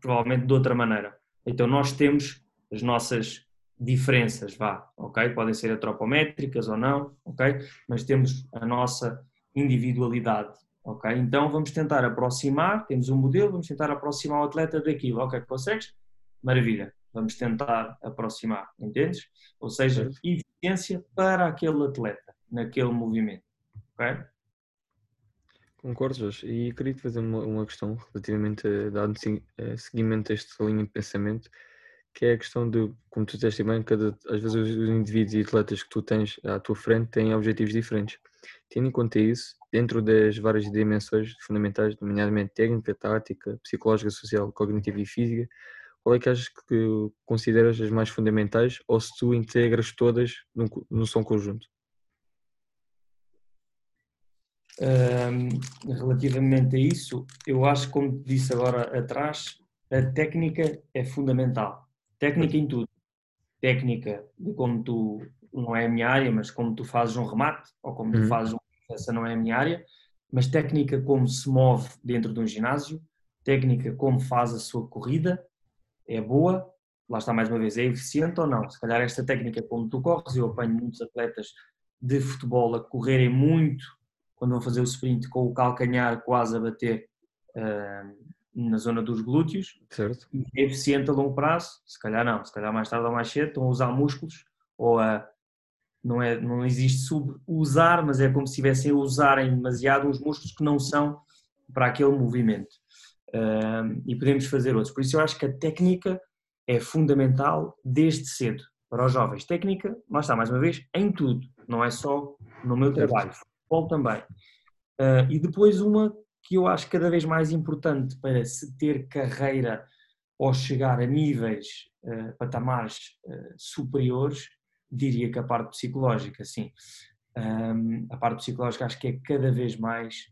B: provavelmente de outra maneira. Então nós temos as nossas diferenças, vá, ok? Podem ser antropométricas ou não, ok? Mas temos a nossa individualidade, ok? Então vamos tentar aproximar, temos um modelo, vamos tentar aproximar o atleta daquilo, ok? Consegues? Maravilha, vamos tentar aproximar, entendes? Ou seja, eficiência para aquele atleta, naquele movimento, ok?
A: Concordo, Jorge. E queria te fazer uma, uma questão relativamente a dar seguimento a esta linha de pensamento que é a questão de, como tu disseste bem, cada, às vezes os indivíduos e atletas que tu tens à tua frente têm objetivos diferentes. Tendo em conta isso, dentro das várias dimensões fundamentais, nomeadamente técnica, tática, psicológica, social, cognitiva e física, qual é que achas que consideras as mais fundamentais ou se tu integras todas num, num som conjunto?
B: Um, relativamente a isso, eu acho, como disse agora atrás, a técnica é fundamental. Técnica em tudo. Técnica de como tu, não é a minha área, mas como tu fazes um remate, ou como tu uhum. fazes um, essa não é a minha área, mas técnica como se move dentro de um ginásio, técnica como faz a sua corrida, é boa, lá está mais uma vez, é eficiente ou não? Se calhar esta técnica como tu corres, eu apanho muitos atletas de futebol a correrem muito quando vão fazer o sprint com o calcanhar quase a bater uh, na zona dos glúteos. Certo. E é eficiente a longo prazo? Se calhar não, se calhar mais tarde ou mais cedo estão a usar músculos ou a não, é, não existe sub-usar, mas é como se estivessem a usarem demasiado uns músculos que não são para aquele movimento. Uh, e podemos fazer outros. Por isso eu acho que a técnica é fundamental desde cedo para os jovens. Técnica, lá está, mais uma vez, em tudo, não é só no meu trabalho, futebol também. Uh, e depois uma que eu acho cada vez mais importante para se ter carreira ou chegar a níveis, uh, patamares uh, superiores, diria que a parte psicológica, sim. Um, a parte psicológica acho que é cada vez mais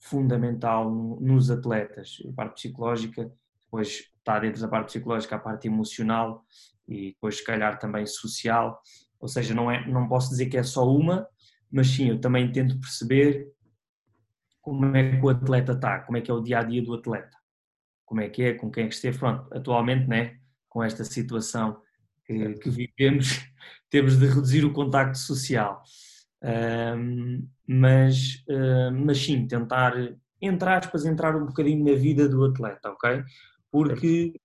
B: fundamental nos atletas. A parte psicológica, depois está dentro da parte psicológica a parte emocional e depois se calhar também social, ou seja, não, é, não posso dizer que é só uma, mas sim, eu também tento perceber como é que o atleta está, como é que é o dia a dia do atleta, como é que é, com quem é que esteve. Pronto, atualmente, né, com esta situação que, que vivemos, *laughs* temos de reduzir o contacto social. Um, mas, uh, mas sim, tentar, entre aspas, entrar um bocadinho na vida do atleta, ok? Porque,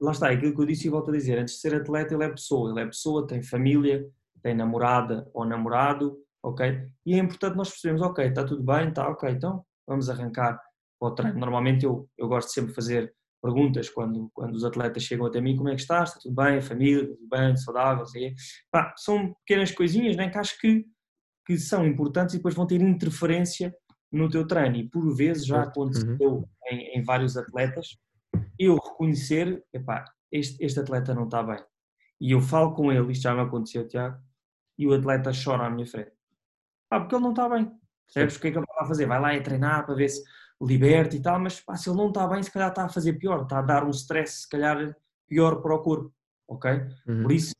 B: lá está, aquilo que eu disse e volto a dizer, antes de ser atleta ele é pessoa, ele é pessoa, tem família, tem namorada ou namorado, ok? E é importante nós percebermos, ok, está tudo bem, está ok, então vamos arrancar para o treino. Normalmente eu, eu gosto de sempre fazer perguntas quando, quando os atletas chegam até mim, como é que estás? Está tudo bem? A família? Tudo bem? Saudável? Assim. Pá, são pequenas coisinhas né, que acho que, que são importantes e depois vão ter interferência no teu treino. E por vezes já aconteceu uhum. em, em, vários atletas eu reconhecer, epá, este, este atleta não está bem. E eu falo com ele, isto já me aconteceu, Tiago, e o atleta chora à minha frente. Ah, porque ele não está bem. Percebes o que é que ele vai a fazer? Vai lá e treinar para ver se liberta e tal, mas pá, se ele não está bem, se calhar está a fazer pior, está a dar um stress, se calhar, pior para o corpo, ok? Uhum. Por isso,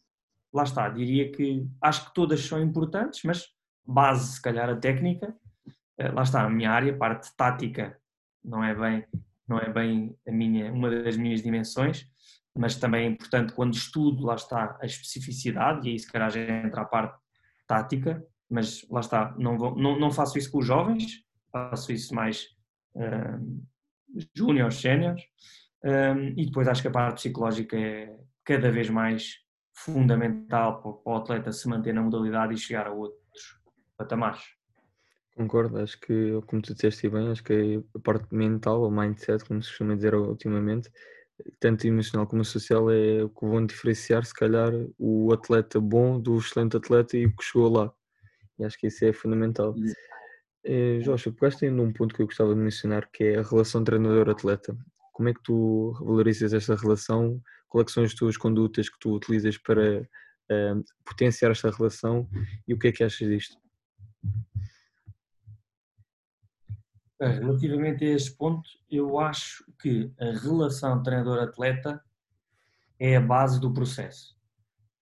B: lá está, diria que acho que todas são importantes, mas base, se calhar, a técnica, eh, lá está, a minha área, parte tática, não é bem, não é bem a minha, uma das minhas dimensões, mas também é importante quando estudo, lá está, a especificidade, e aí se calhar já entra a parte tática, mas lá está, não, vou, não, não faço isso com os jovens, faço isso mais uh, júniores, um, e depois acho que a parte psicológica é cada vez mais fundamental para, para o atleta se manter na modalidade e chegar a outros patamares.
A: Concordo, acho que, como tu disseste bem, acho que a parte mental, ou mindset, como se costuma dizer ultimamente, tanto emocional como social, é o que vão diferenciar, se calhar, o atleta bom do excelente atleta e o que chegou lá. E acho que isso é fundamental. Eh, Joshua, pegaste ainda um ponto que eu gostava de mencionar, que é a relação treinador-atleta. Como é que tu valorizas esta relação? Quais são as tuas condutas que tu utilizas para uh, potenciar esta relação e o que é que achas disto?
B: Relativamente a este ponto, eu acho que a relação treinador-atleta é a base do processo.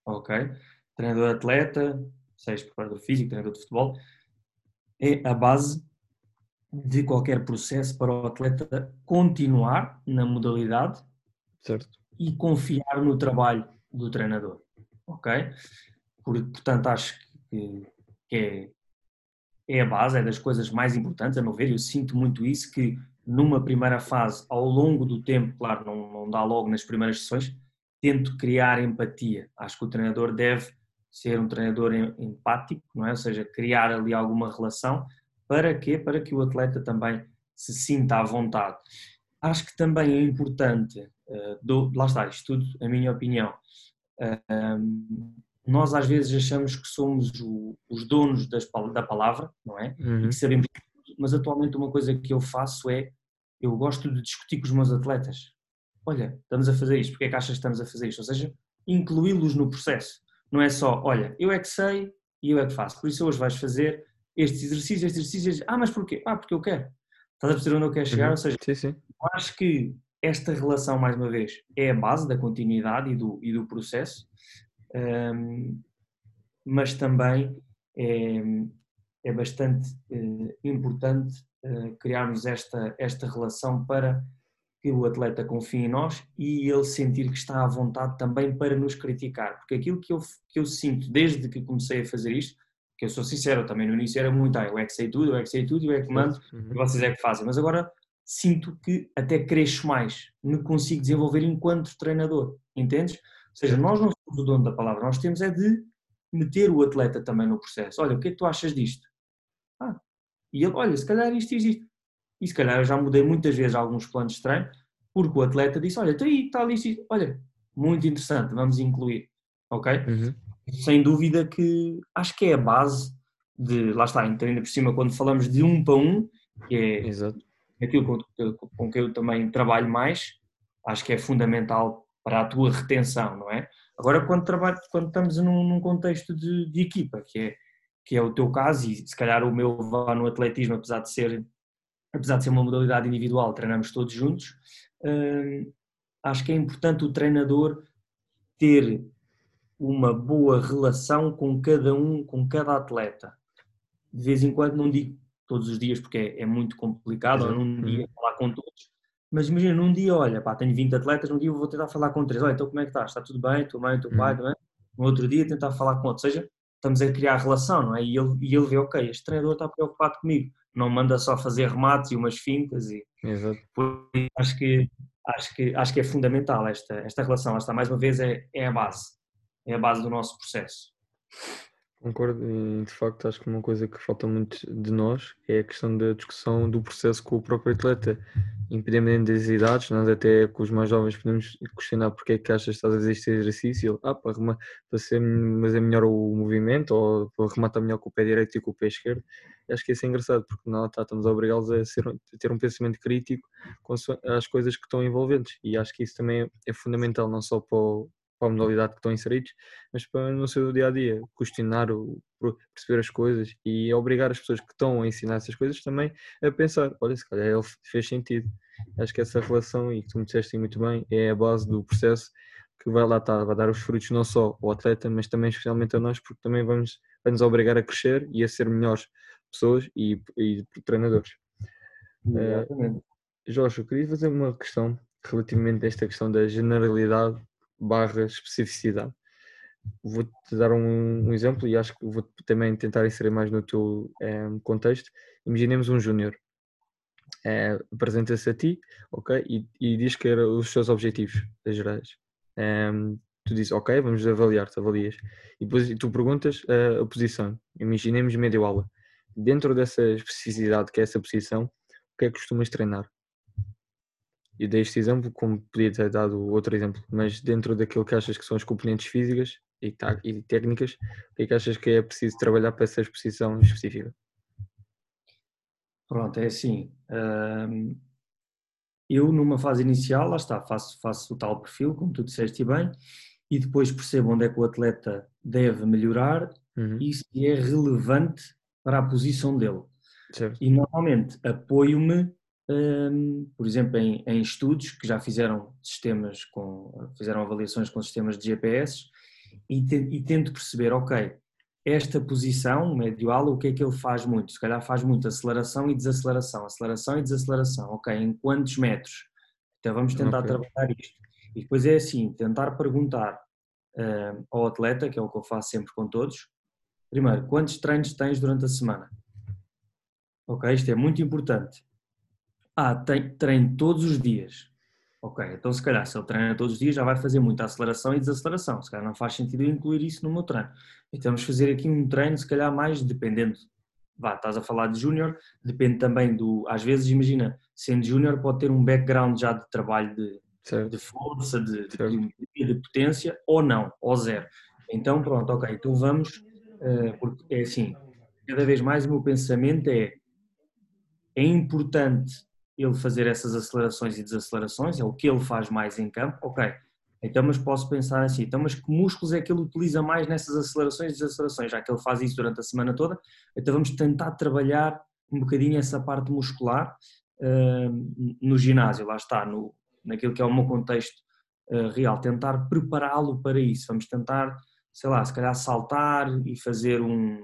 B: Ok? Treinador-atleta, seja preparador físico, treinador de futebol, é a base de qualquer processo para o atleta continuar na modalidade
A: certo.
B: e confiar no trabalho do treinador. Ok? Portanto, acho que, que é, é a base, é das coisas mais importantes, a meu ver. Eu sinto muito isso, que numa primeira fase, ao longo do tempo, claro, não, não dá logo nas primeiras sessões, tento criar empatia. Acho que o treinador deve ser um treinador empático, não é? Ou seja, criar ali alguma relação. Para quê? Para que o atleta também se sinta à vontade. Acho que também é importante, uh, do, lá está, isto tudo, a minha opinião, uh, nós às vezes achamos que somos o, os donos das, da palavra, não é? Uhum. E que sabemos mas atualmente uma coisa que eu faço é, eu gosto de discutir com os meus atletas. Olha, estamos a fazer isto, porque é que achas que estamos a fazer isto? Ou seja, incluí-los no processo. Não é só, olha, eu é que sei e eu é que faço. Por isso hoje vais fazer estes exercícios, estes exercícios. Ah, mas porquê? Ah, porque eu quero. Estás a perceber onde eu quero chegar? Uhum. Ou seja,
A: sim, sim.
B: eu acho que esta relação, mais uma vez, é a base da continuidade e do, e do processo, um, mas também é, é bastante uh, importante uh, criarmos esta, esta relação para que o atleta confie em nós e ele sentir que está à vontade também para nos criticar. Porque aquilo que eu, que eu sinto desde que comecei a fazer isto, que eu sou sincero, também no início era muito, ah, eu é que sei tudo, eu é que sei tudo, eu é que mando, uhum. e vocês é que fazem. Mas agora sinto que até cresço mais, me consigo desenvolver enquanto treinador, entendes? Ou seja, nós não somos o dono da palavra, nós temos é de meter o atleta também no processo. Olha, o que é que tu achas disto? Ah, e ele, olha, se calhar isto existe. E se calhar eu já mudei muitas vezes alguns planos de treino, porque o atleta disse, olha, está aí, está ali, olha, muito interessante, vamos incluir, ok? Uhum. Sem dúvida que acho que é a base de, lá está, ainda por cima, quando falamos de um para um, que é Exato. aquilo com, com que eu também trabalho mais, acho que é fundamental para a tua retenção, não é? Agora, quando, trabalho, quando estamos num, num contexto de, de, equipa, que é, que é o teu caso, e se calhar o meu vá no atletismo, apesar de ser apesar de ser uma modalidade individual, treinamos todos juntos, hum, acho que é importante o treinador ter uma boa relação com cada um, com cada atleta. De vez em quando, não digo todos os dias porque é, é muito complicado, ou num dia falar com todos, mas imagina, num dia, olha, pá, tenho 20 atletas, num dia vou tentar falar com três, olha, então como é que estás? Está tudo bem? Tua mãe, teu pai, uhum. No outro dia tentar falar com outro, ou seja, estamos a criar relação, não é? E ele, e ele vê, ok, este treinador está preocupado comigo, não manda só fazer remates e umas fintas e
A: Exato.
B: acho que acho que acho que é fundamental esta esta relação, esta mais uma vez é, é a base, é a base do nosso processo.
A: Concordo e de facto acho que uma coisa que falta muito de nós é a questão da discussão do processo com o próprio atleta. Independente das idades, nós até com os mais jovens podemos questionar porque é que achas que estás a fazer este exercício. Ah, para, para ser, fazer melhor o movimento ou para rematar melhor com o pé direito e com o pé esquerdo. Acho que isso é engraçado porque não tá, estamos a obrigá-los a, a ter um pensamento crítico as coisas que estão envolventes. E acho que isso também é, é fundamental, não só para, o- para a modalidade que estão inseridos, mas para no seu dia a dia, questionar, o, perceber as coisas e obrigar as pessoas que estão a ensinar essas coisas também a pensar: olha, se calhar ele fez sentido. Acho que essa relação, e que tu me disseste muito bem, é a base do processo que vai lá estar, vai dar os frutos não só ao atleta, mas também especialmente a nós, porque também vamos, vai nos obrigar a crescer e a ser melhores pessoas e, e treinadores.
B: Exatamente.
A: Jorge, eu queria fazer uma questão relativamente a esta questão da generalidade barra especificidade. Vou-te dar um, um exemplo e acho que vou também tentar inserir mais no teu eh, contexto. Imaginemos um júnior. Eh, Apresenta-se a ti, ok? E, e diz que eram os seus objetivos gerais. Em, tu dizes, ok, vamos avaliar-te, avalias. E depois tu perguntas eh, a posição. Imaginemos médio aula. Dentro dessa especificidade que é essa posição, o que é que costumas treinar? Eu dei este exemplo, como podia ter dado outro exemplo, mas dentro daquilo que achas que são as componentes físicas e, tá- e técnicas, o que é que achas que é preciso trabalhar para essa exposição específica?
B: Pronto, é assim. hum, eu, numa fase inicial, lá está, faço, faço o tal perfil, como tu disseste bem, e depois percebo onde é que o atleta deve melhorar
A: Uhum,
B: e se é relevante para a posição dele.
A: certo.
B: E normalmente apoio-me, hum, por exemplo, em, em estudos que já fizeram sistemas com, fizeram avaliações com sistemas de GPS e, te- e tento perceber, ok, esta posição, médio ala, o que é que ele faz muito? Se calhar faz muito aceleração e desaceleração, aceleração e desaceleração, ok, em quantos metros? Então vamos tentar
A: Ok.
B: trabalhar isto. E depois é assim, tentar perguntar ao atleta, que é o que eu faço sempre com todos, primeiro, quantos treinos tens durante a semana? Ok, isto é muito importante. Ah, tem, treino todos os dias. Ok, então se calhar se ele treina todos os dias já vai fazer muita aceleração e desaceleração. Se calhar não faz sentido eu incluir isso no meu treino. Então vamos fazer aqui um treino, se calhar mais dependendo. Vá, estás a falar de júnior, depende também do. Às vezes, imagina, sendo júnior pode ter um background já de trabalho de,
A: certo.
B: de força, de, de, de potência, ou não, ou zero. Então, pronto, ok, então vamos, eh, porque é assim, cada vez mais o meu pensamento é, é importante ele fazer essas acelerações e desacelerações, é o que ele faz mais em campo, ok, então mas posso pensar assim, então mas que músculos é que ele utiliza mais nessas acelerações e desacelerações, já que ele faz isso durante a semana toda, então vamos tentar trabalhar um bocadinho essa parte muscular eh, no ginásio, lá está, no, naquilo que é o meu contexto eh, real, tentar prepará-lo para isso, vamos tentar, sei lá, se calhar saltar e fazer um,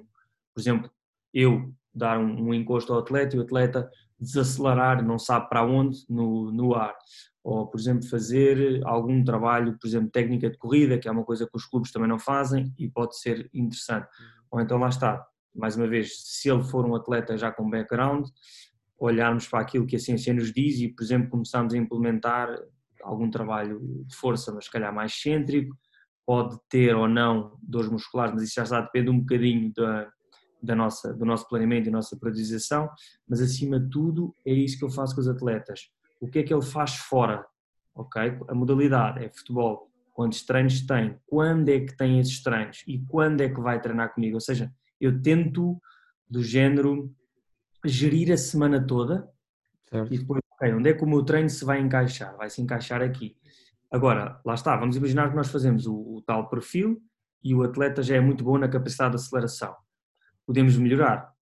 B: por exemplo, eu dar um, um encosto ao atleta e o atleta desacelerar, não sabe para onde, no, no ar. Ou, por exemplo, fazer algum trabalho, por exemplo, técnica de corrida, que é uma coisa que os clubes também não fazem e pode ser interessante. Ou então lá está, mais uma vez, se ele for um atleta já com background, olharmos para aquilo que a ciência nos diz e, por exemplo, começarmos a implementar algum trabalho de força, mas se calhar mais cêntrico, pode ter ou não dores musculares, mas isso já está, depende um bocadinho da, da nossa, do nosso planeamento e nossa priorização, mas acima de tudo é isso que eu faço com os atletas. O que é que ele faz fora? Ok? A modalidade é futebol. Quantos treinos tem? Quando é que tem esses treinos? E quando é que vai treinar comigo? Ou seja, eu tento, do género, gerir a semana toda
A: certo.
B: e depois, ok, onde é que o meu treino se vai encaixar? Vai se encaixar aqui. Agora, lá está, vamos imaginar que nós fazemos o, o tal perfil e o atleta já é muito bom na capacidade de aceleração. Podemos melhorar?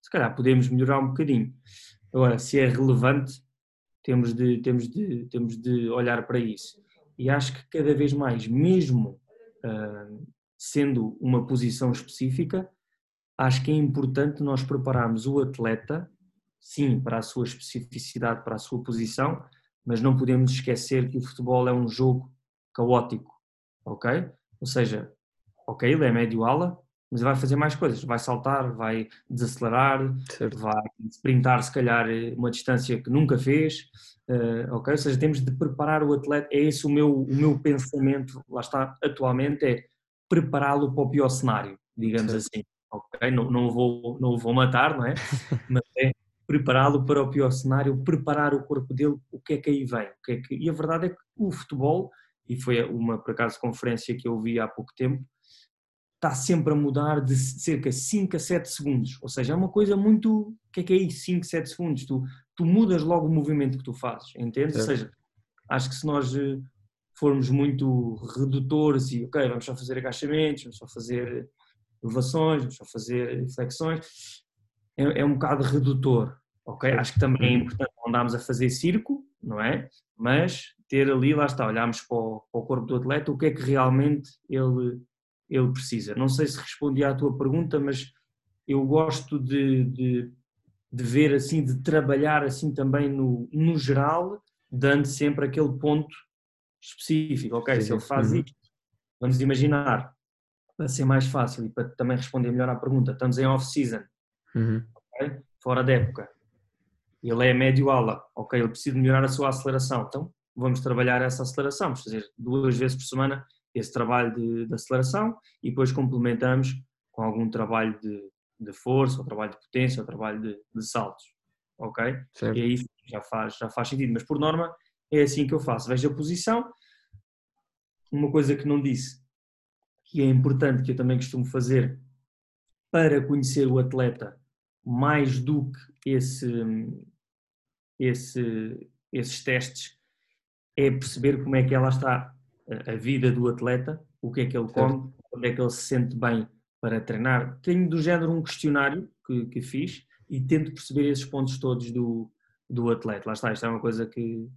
B: Se calhar podemos melhorar um bocadinho. Agora, se é relevante, temos de, temos de, temos de olhar para isso. E acho que cada vez mais, mesmo ah, sendo uma posição específica, acho que é importante nós prepararmos o atleta, sim, para a sua especificidade, para a sua posição, mas não podemos esquecer que o futebol é um jogo caótico, ok? Ou seja, ok, ele é médio ala, mas vai fazer mais coisas, vai saltar, vai desacelerar,
A: Certo.
B: vai sprintar se calhar uma distância que nunca fez, uh, ok? Ou seja, temos de preparar o atleta, é esse o meu, o meu pensamento, lá está, atualmente, é prepará-lo para o pior cenário, digamos certo. assim, ok? Não, não, vou, não o vou matar, não é? *laughs* Mas é prepará-lo para o pior cenário, preparar o corpo dele, o que é que aí vem, o que é que... e a verdade é que o futebol, e foi uma, por acaso, conferência que eu vi há pouco tempo, está sempre a mudar de cerca de 5 a 7 segundos. Ou seja, é uma coisa muito. O que é que é isso? 5, 7 segundos. Tu, tu mudas logo o movimento que tu fazes, entende? Ou seja, acho que se nós eh, formos muito redutores e, ok, vamos só fazer agachamentos, vamos só fazer elevações, vamos só fazer flexões, é, é um bocado redutor, ok? Acho que também é importante não andarmos a fazer circo, não é? Mas ter ali, lá está, olharmos para o, para o corpo do atleta, o que é que realmente ele ele precisa. Não sei se respondi à tua pergunta, mas eu gosto de, de, de ver assim, de trabalhar assim também no, no geral, dando sempre aquele ponto específico. Ok, se ele faz uhum. isto, vamos imaginar, para ser mais fácil e para também responder melhor à pergunta, estamos em off-season,
A: uhum.
B: okay? fora da época. Ele é médio ala, ok, ele precisa melhorar a sua aceleração, então vamos trabalhar essa aceleração, vamos fazer duas vezes por semana esse trabalho de, de aceleração e depois complementamos com algum trabalho de, de força, ou trabalho de potência, ou trabalho de, de saltos, ok?
A: Certo.
B: E aí já faz, já faz sentido, mas por norma é assim que eu faço. Vejo a posição, uma coisa que não disse, que é importante, que eu também costumo fazer para conhecer o atleta mais do que esse, esse, esses testes, é perceber como é que ela está a vida do atleta, o que é que ele come, onde é que ele se sente bem para treinar. Tenho do género um questionário que, que fiz e tento perceber esses pontos todos do, do atleta. Lá está, isto é uma coisa que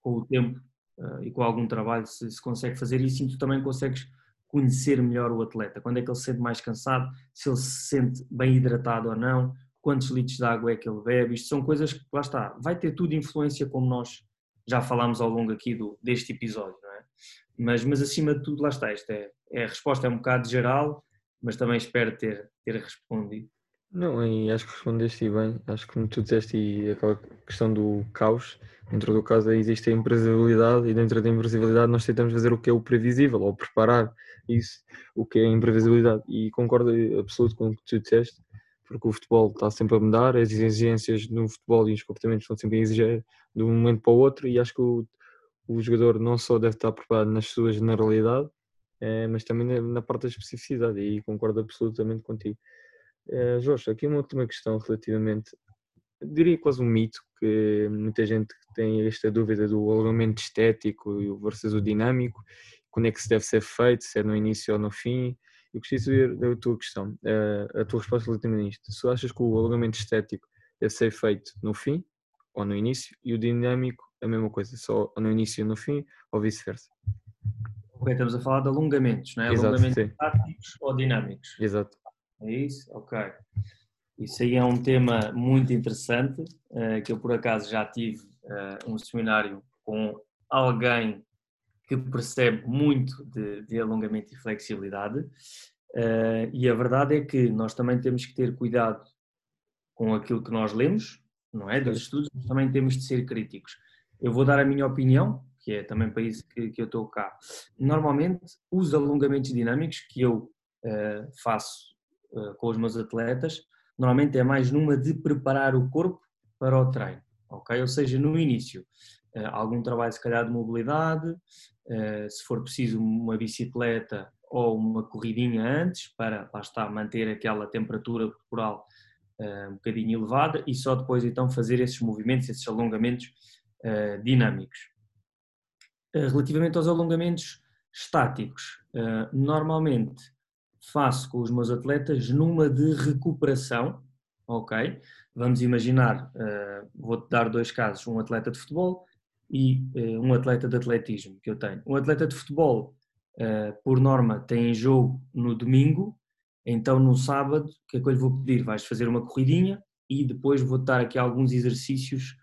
B: com o tempo uh, e com algum trabalho se, se consegue fazer e sim tu também consegues conhecer melhor o atleta. Quando é que ele se sente mais cansado, se ele se sente bem hidratado ou não, quantos litros de água é que ele bebe. Isto são coisas que, lá está, vai ter tudo influência como nós já falámos ao longo aqui do, deste episódio. Mas, mas acima de tudo, lá está, esta é, é, a resposta é um bocado geral, mas também espero ter, ter respondido.
A: Não, e acho que respondeste bem, acho que como tu disseste, e aquela questão do caos, dentro do caso existe a imprevisibilidade e dentro da imprevisibilidade nós tentamos fazer o que é o previsível, ou preparar isso, o que é a imprevisibilidade. E concordo absoluto com o que tu disseste, porque o futebol está sempre a mudar, as exigências no futebol e os comportamentos estão sempre a exigir de um momento para o outro, e acho que o o jogador não só deve estar preparado na sua generalidade, é, mas também na, parte da especificidade, e concordo absolutamente contigo. É, Jorge, aqui uma última questão relativamente, diria quase um mito, que muita gente tem esta dúvida do alongamento estético versus o dinâmico, quando é que se deve ser feito, se é no início ou no fim. Eu de saber da tua questão, a tua resposta relativamente a isto. Se achas que o alongamento estético deve ser feito no fim ou no início e o dinâmico a mesma coisa, só no início e no fim, ou vice-versa.
B: Ok, estamos a falar de alongamentos, não é?
A: Exato,
B: alongamentos
A: sim.
B: táticos ou dinâmicos.
A: Exato.
B: É isso? Ok. Isso aí é um tema muito interessante, uh, que eu por acaso já tive uh, um seminário com alguém que percebe muito de, de alongamento e flexibilidade. Uh, e a verdade é que nós também temos que ter cuidado com aquilo que nós lemos, não é? Dos estudos, mas também temos de ser críticos. Eu vou dar a minha opinião, que é também para isso que, que eu estou cá. Normalmente, os alongamentos dinâmicos que eu uh, faço uh, com os meus atletas, normalmente é mais numa de preparar o corpo para o treino, ok? Ou seja, no início, uh, algum trabalho se calhar de mobilidade, se for preciso uma bicicleta ou uma corridinha antes, para, lá está, manter aquela temperatura corporal um bocadinho elevada e só depois então fazer esses movimentos, esses alongamentos uh, dinâmicos. Uh, relativamente aos alongamentos estáticos, uh, normalmente faço com os meus atletas numa de recuperação, ok? Vamos imaginar, vou-te dar dois casos, um atleta de futebol e um atleta de atletismo que eu tenho. Um atleta de futebol, por norma, tem jogo no domingo, então no sábado, o que é que eu lhe vou pedir? Vais fazer uma corridinha e depois vou dar aqui alguns exercícios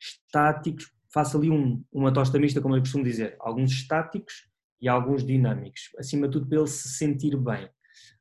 B: estáticos, faço ali um, uma tosta mista, como eu costumo dizer, alguns estáticos e alguns dinâmicos, acima de tudo para ele se sentir bem.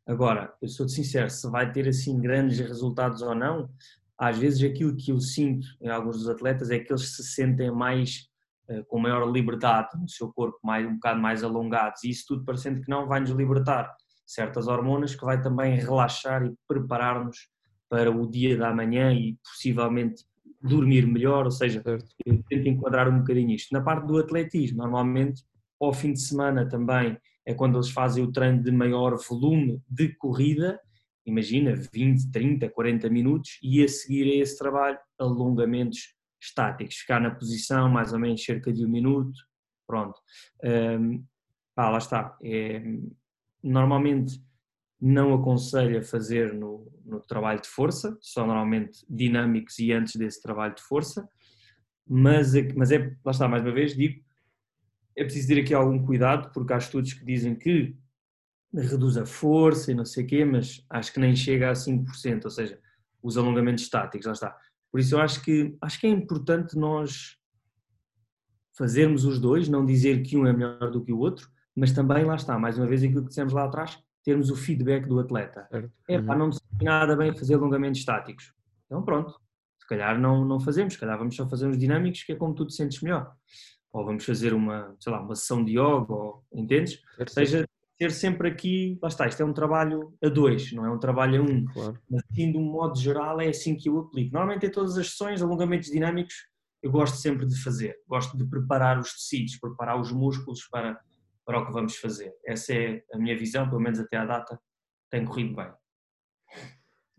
B: Agora, eu sou-te sincero, se vai ter assim grandes resultados ou não, às vezes aquilo que eu sinto em alguns dos atletas é que eles se sentem mais uh, com maior liberdade no seu corpo, mais, um bocado mais alongados, e isso tudo parecendo que não vai nos libertar certas hormonas que vai também relaxar e preparar-nos para o dia da manhã e possivelmente dormir melhor, ou seja, eu tento enquadrar um bocadinho isto. Na parte do atletismo, normalmente ao fim de semana também é quando eles fazem o treino de maior volume de corrida, imagina 20, 30, 40 minutos, e a seguir a esse trabalho, alongamentos estáticos, ficar na posição mais ou menos cerca de um minuto, pronto. Um, pá, lá está. É, normalmente não aconselho a fazer no, no trabalho de força, só normalmente dinâmicos e antes desse trabalho de força, mas, é mas é, lá está, mais uma vez, digo, é preciso ter aqui algum cuidado, porque há estudos que dizem que reduz a força e não sei o quê, mas acho que nem chega a 5%, ou seja, os alongamentos estáticos, lá está. Por isso eu acho que, acho que é importante nós fazermos os dois, não dizer que um é melhor do que o outro, mas também lá está, mais uma vez aquilo que dissemos lá atrás, termos o feedback do atleta. É pá, uhum. não me nada bem fazer alongamentos estáticos. Então pronto, se calhar não, não fazemos, se calhar vamos só fazer uns dinâmicos que é como tu te sentes melhor. Ou vamos fazer uma, sei lá, uma sessão de yoga, ou, entendes? Ou seja, ter sempre aqui, lá está, isto é um trabalho a dois, não é um trabalho a um. Claro. Mas assim, de um modo geral, é assim que eu aplico. Normalmente em todas as sessões, alongamentos dinâmicos, eu gosto sempre de fazer. Gosto de preparar os tecidos, preparar os músculos para para o que vamos fazer. Essa é a minha visão, pelo menos até à data, tem corrido bem.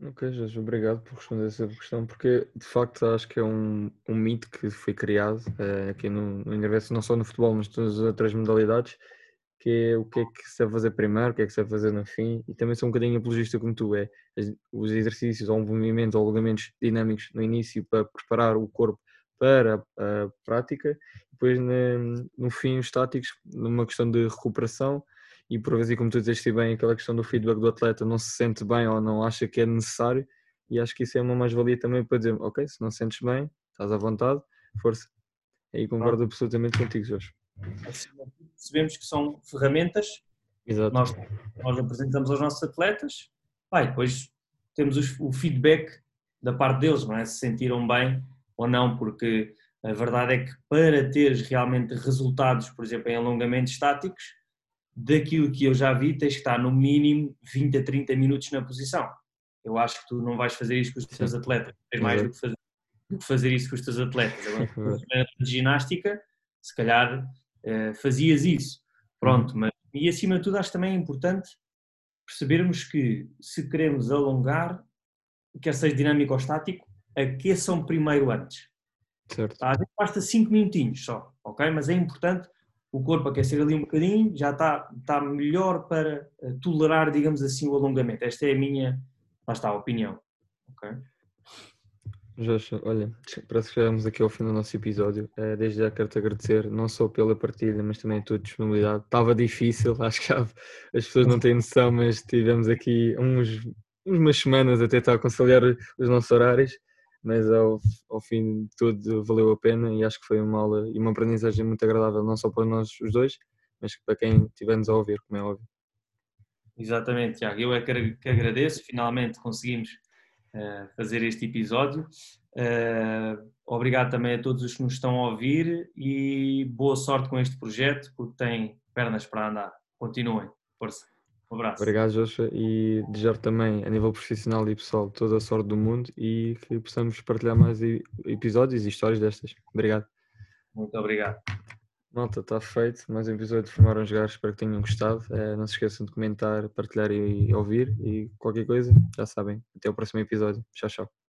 A: Ok, Jorge, obrigado por responder essa questão, porque de facto acho que é um, um mito que foi criado é, aqui no, no universo, não só no futebol, mas todas as outras modalidades, que é o que é que se deve fazer primeiro, o que é que se deve fazer no fim, e também sou um bocadinho apologista como tu, é os exercícios ou movimentos ou alongamentos dinâmicos no início para preparar o corpo para a prática, depois no fim os estáticos, numa questão de recuperação e por vezes, como tu disseste bem, aquela questão do feedback do atleta não se sente bem ou não acha que é necessário e acho que isso é uma mais-valia também para dizer, ok, se não sentes bem, estás à vontade, força. Aí concordo absolutamente contigo, Jorge.
B: Percebemos que são ferramentas, Exato. Nós, nós apresentamos aos nossos atletas, vai, depois temos o feedback da parte deles, não é? Se sentiram bem ou não, porque a verdade é que para teres realmente resultados, por exemplo, em alongamentos estáticos, daquilo que eu já vi, tens que estar no mínimo 20 a 30 minutos na posição. Eu acho que tu não vais fazer isso com os teus atletas, tens mais do que, fazer, do que fazer isso com os teus atletas. Agora, de ginástica, se calhar uh, fazias isso. Pronto, mas e acima de tudo acho também importante percebermos que se queremos alongar, quer seja dinâmico ou estático, aqueçam primeiro antes. Certo. Tá? Basta 5 minutinhos só, ok? Mas é importante o corpo aquecer ali um bocadinho, já está, está melhor para eh, tolerar, digamos assim, o alongamento. Esta é a minha, lá está, a opinião. Ok?
A: Jorge, olha, parece que chegamos aqui ao fim do nosso episódio. Eh, desde já quero-te agradecer, não só pela partilha, mas também a tua disponibilidade. Estava difícil, *laughs* acho que as pessoas não têm noção, mas tivemos aqui uns, umas semanas até estar a conciliar os nossos horários mas ao, ao fim de tudo valeu a pena e acho que foi uma aula e uma aprendizagem muito agradável, não só para nós os dois, mas para quem estiver-nos a ouvir, como é óbvio.
B: Exatamente, Tiago. Eu é que agradeço, finalmente conseguimos uh, fazer este episódio. Uh, obrigado também a todos os que nos estão a ouvir e boa sorte com este projeto, porque tem pernas para andar. Continuem, força. Um abraço.
A: Obrigado, Joshua, e desejar também, a nível profissional e pessoal, toda a sorte do mundo e que possamos partilhar mais episódios e histórias destas. Obrigado.
B: Muito obrigado.
A: Malta, está feito. Mais um episódio de Formaram Jogar. Espero que tenham gostado. É, não se esqueçam de comentar, partilhar e ouvir. E qualquer coisa, já sabem. Até o próximo episódio. Tchau, tchau.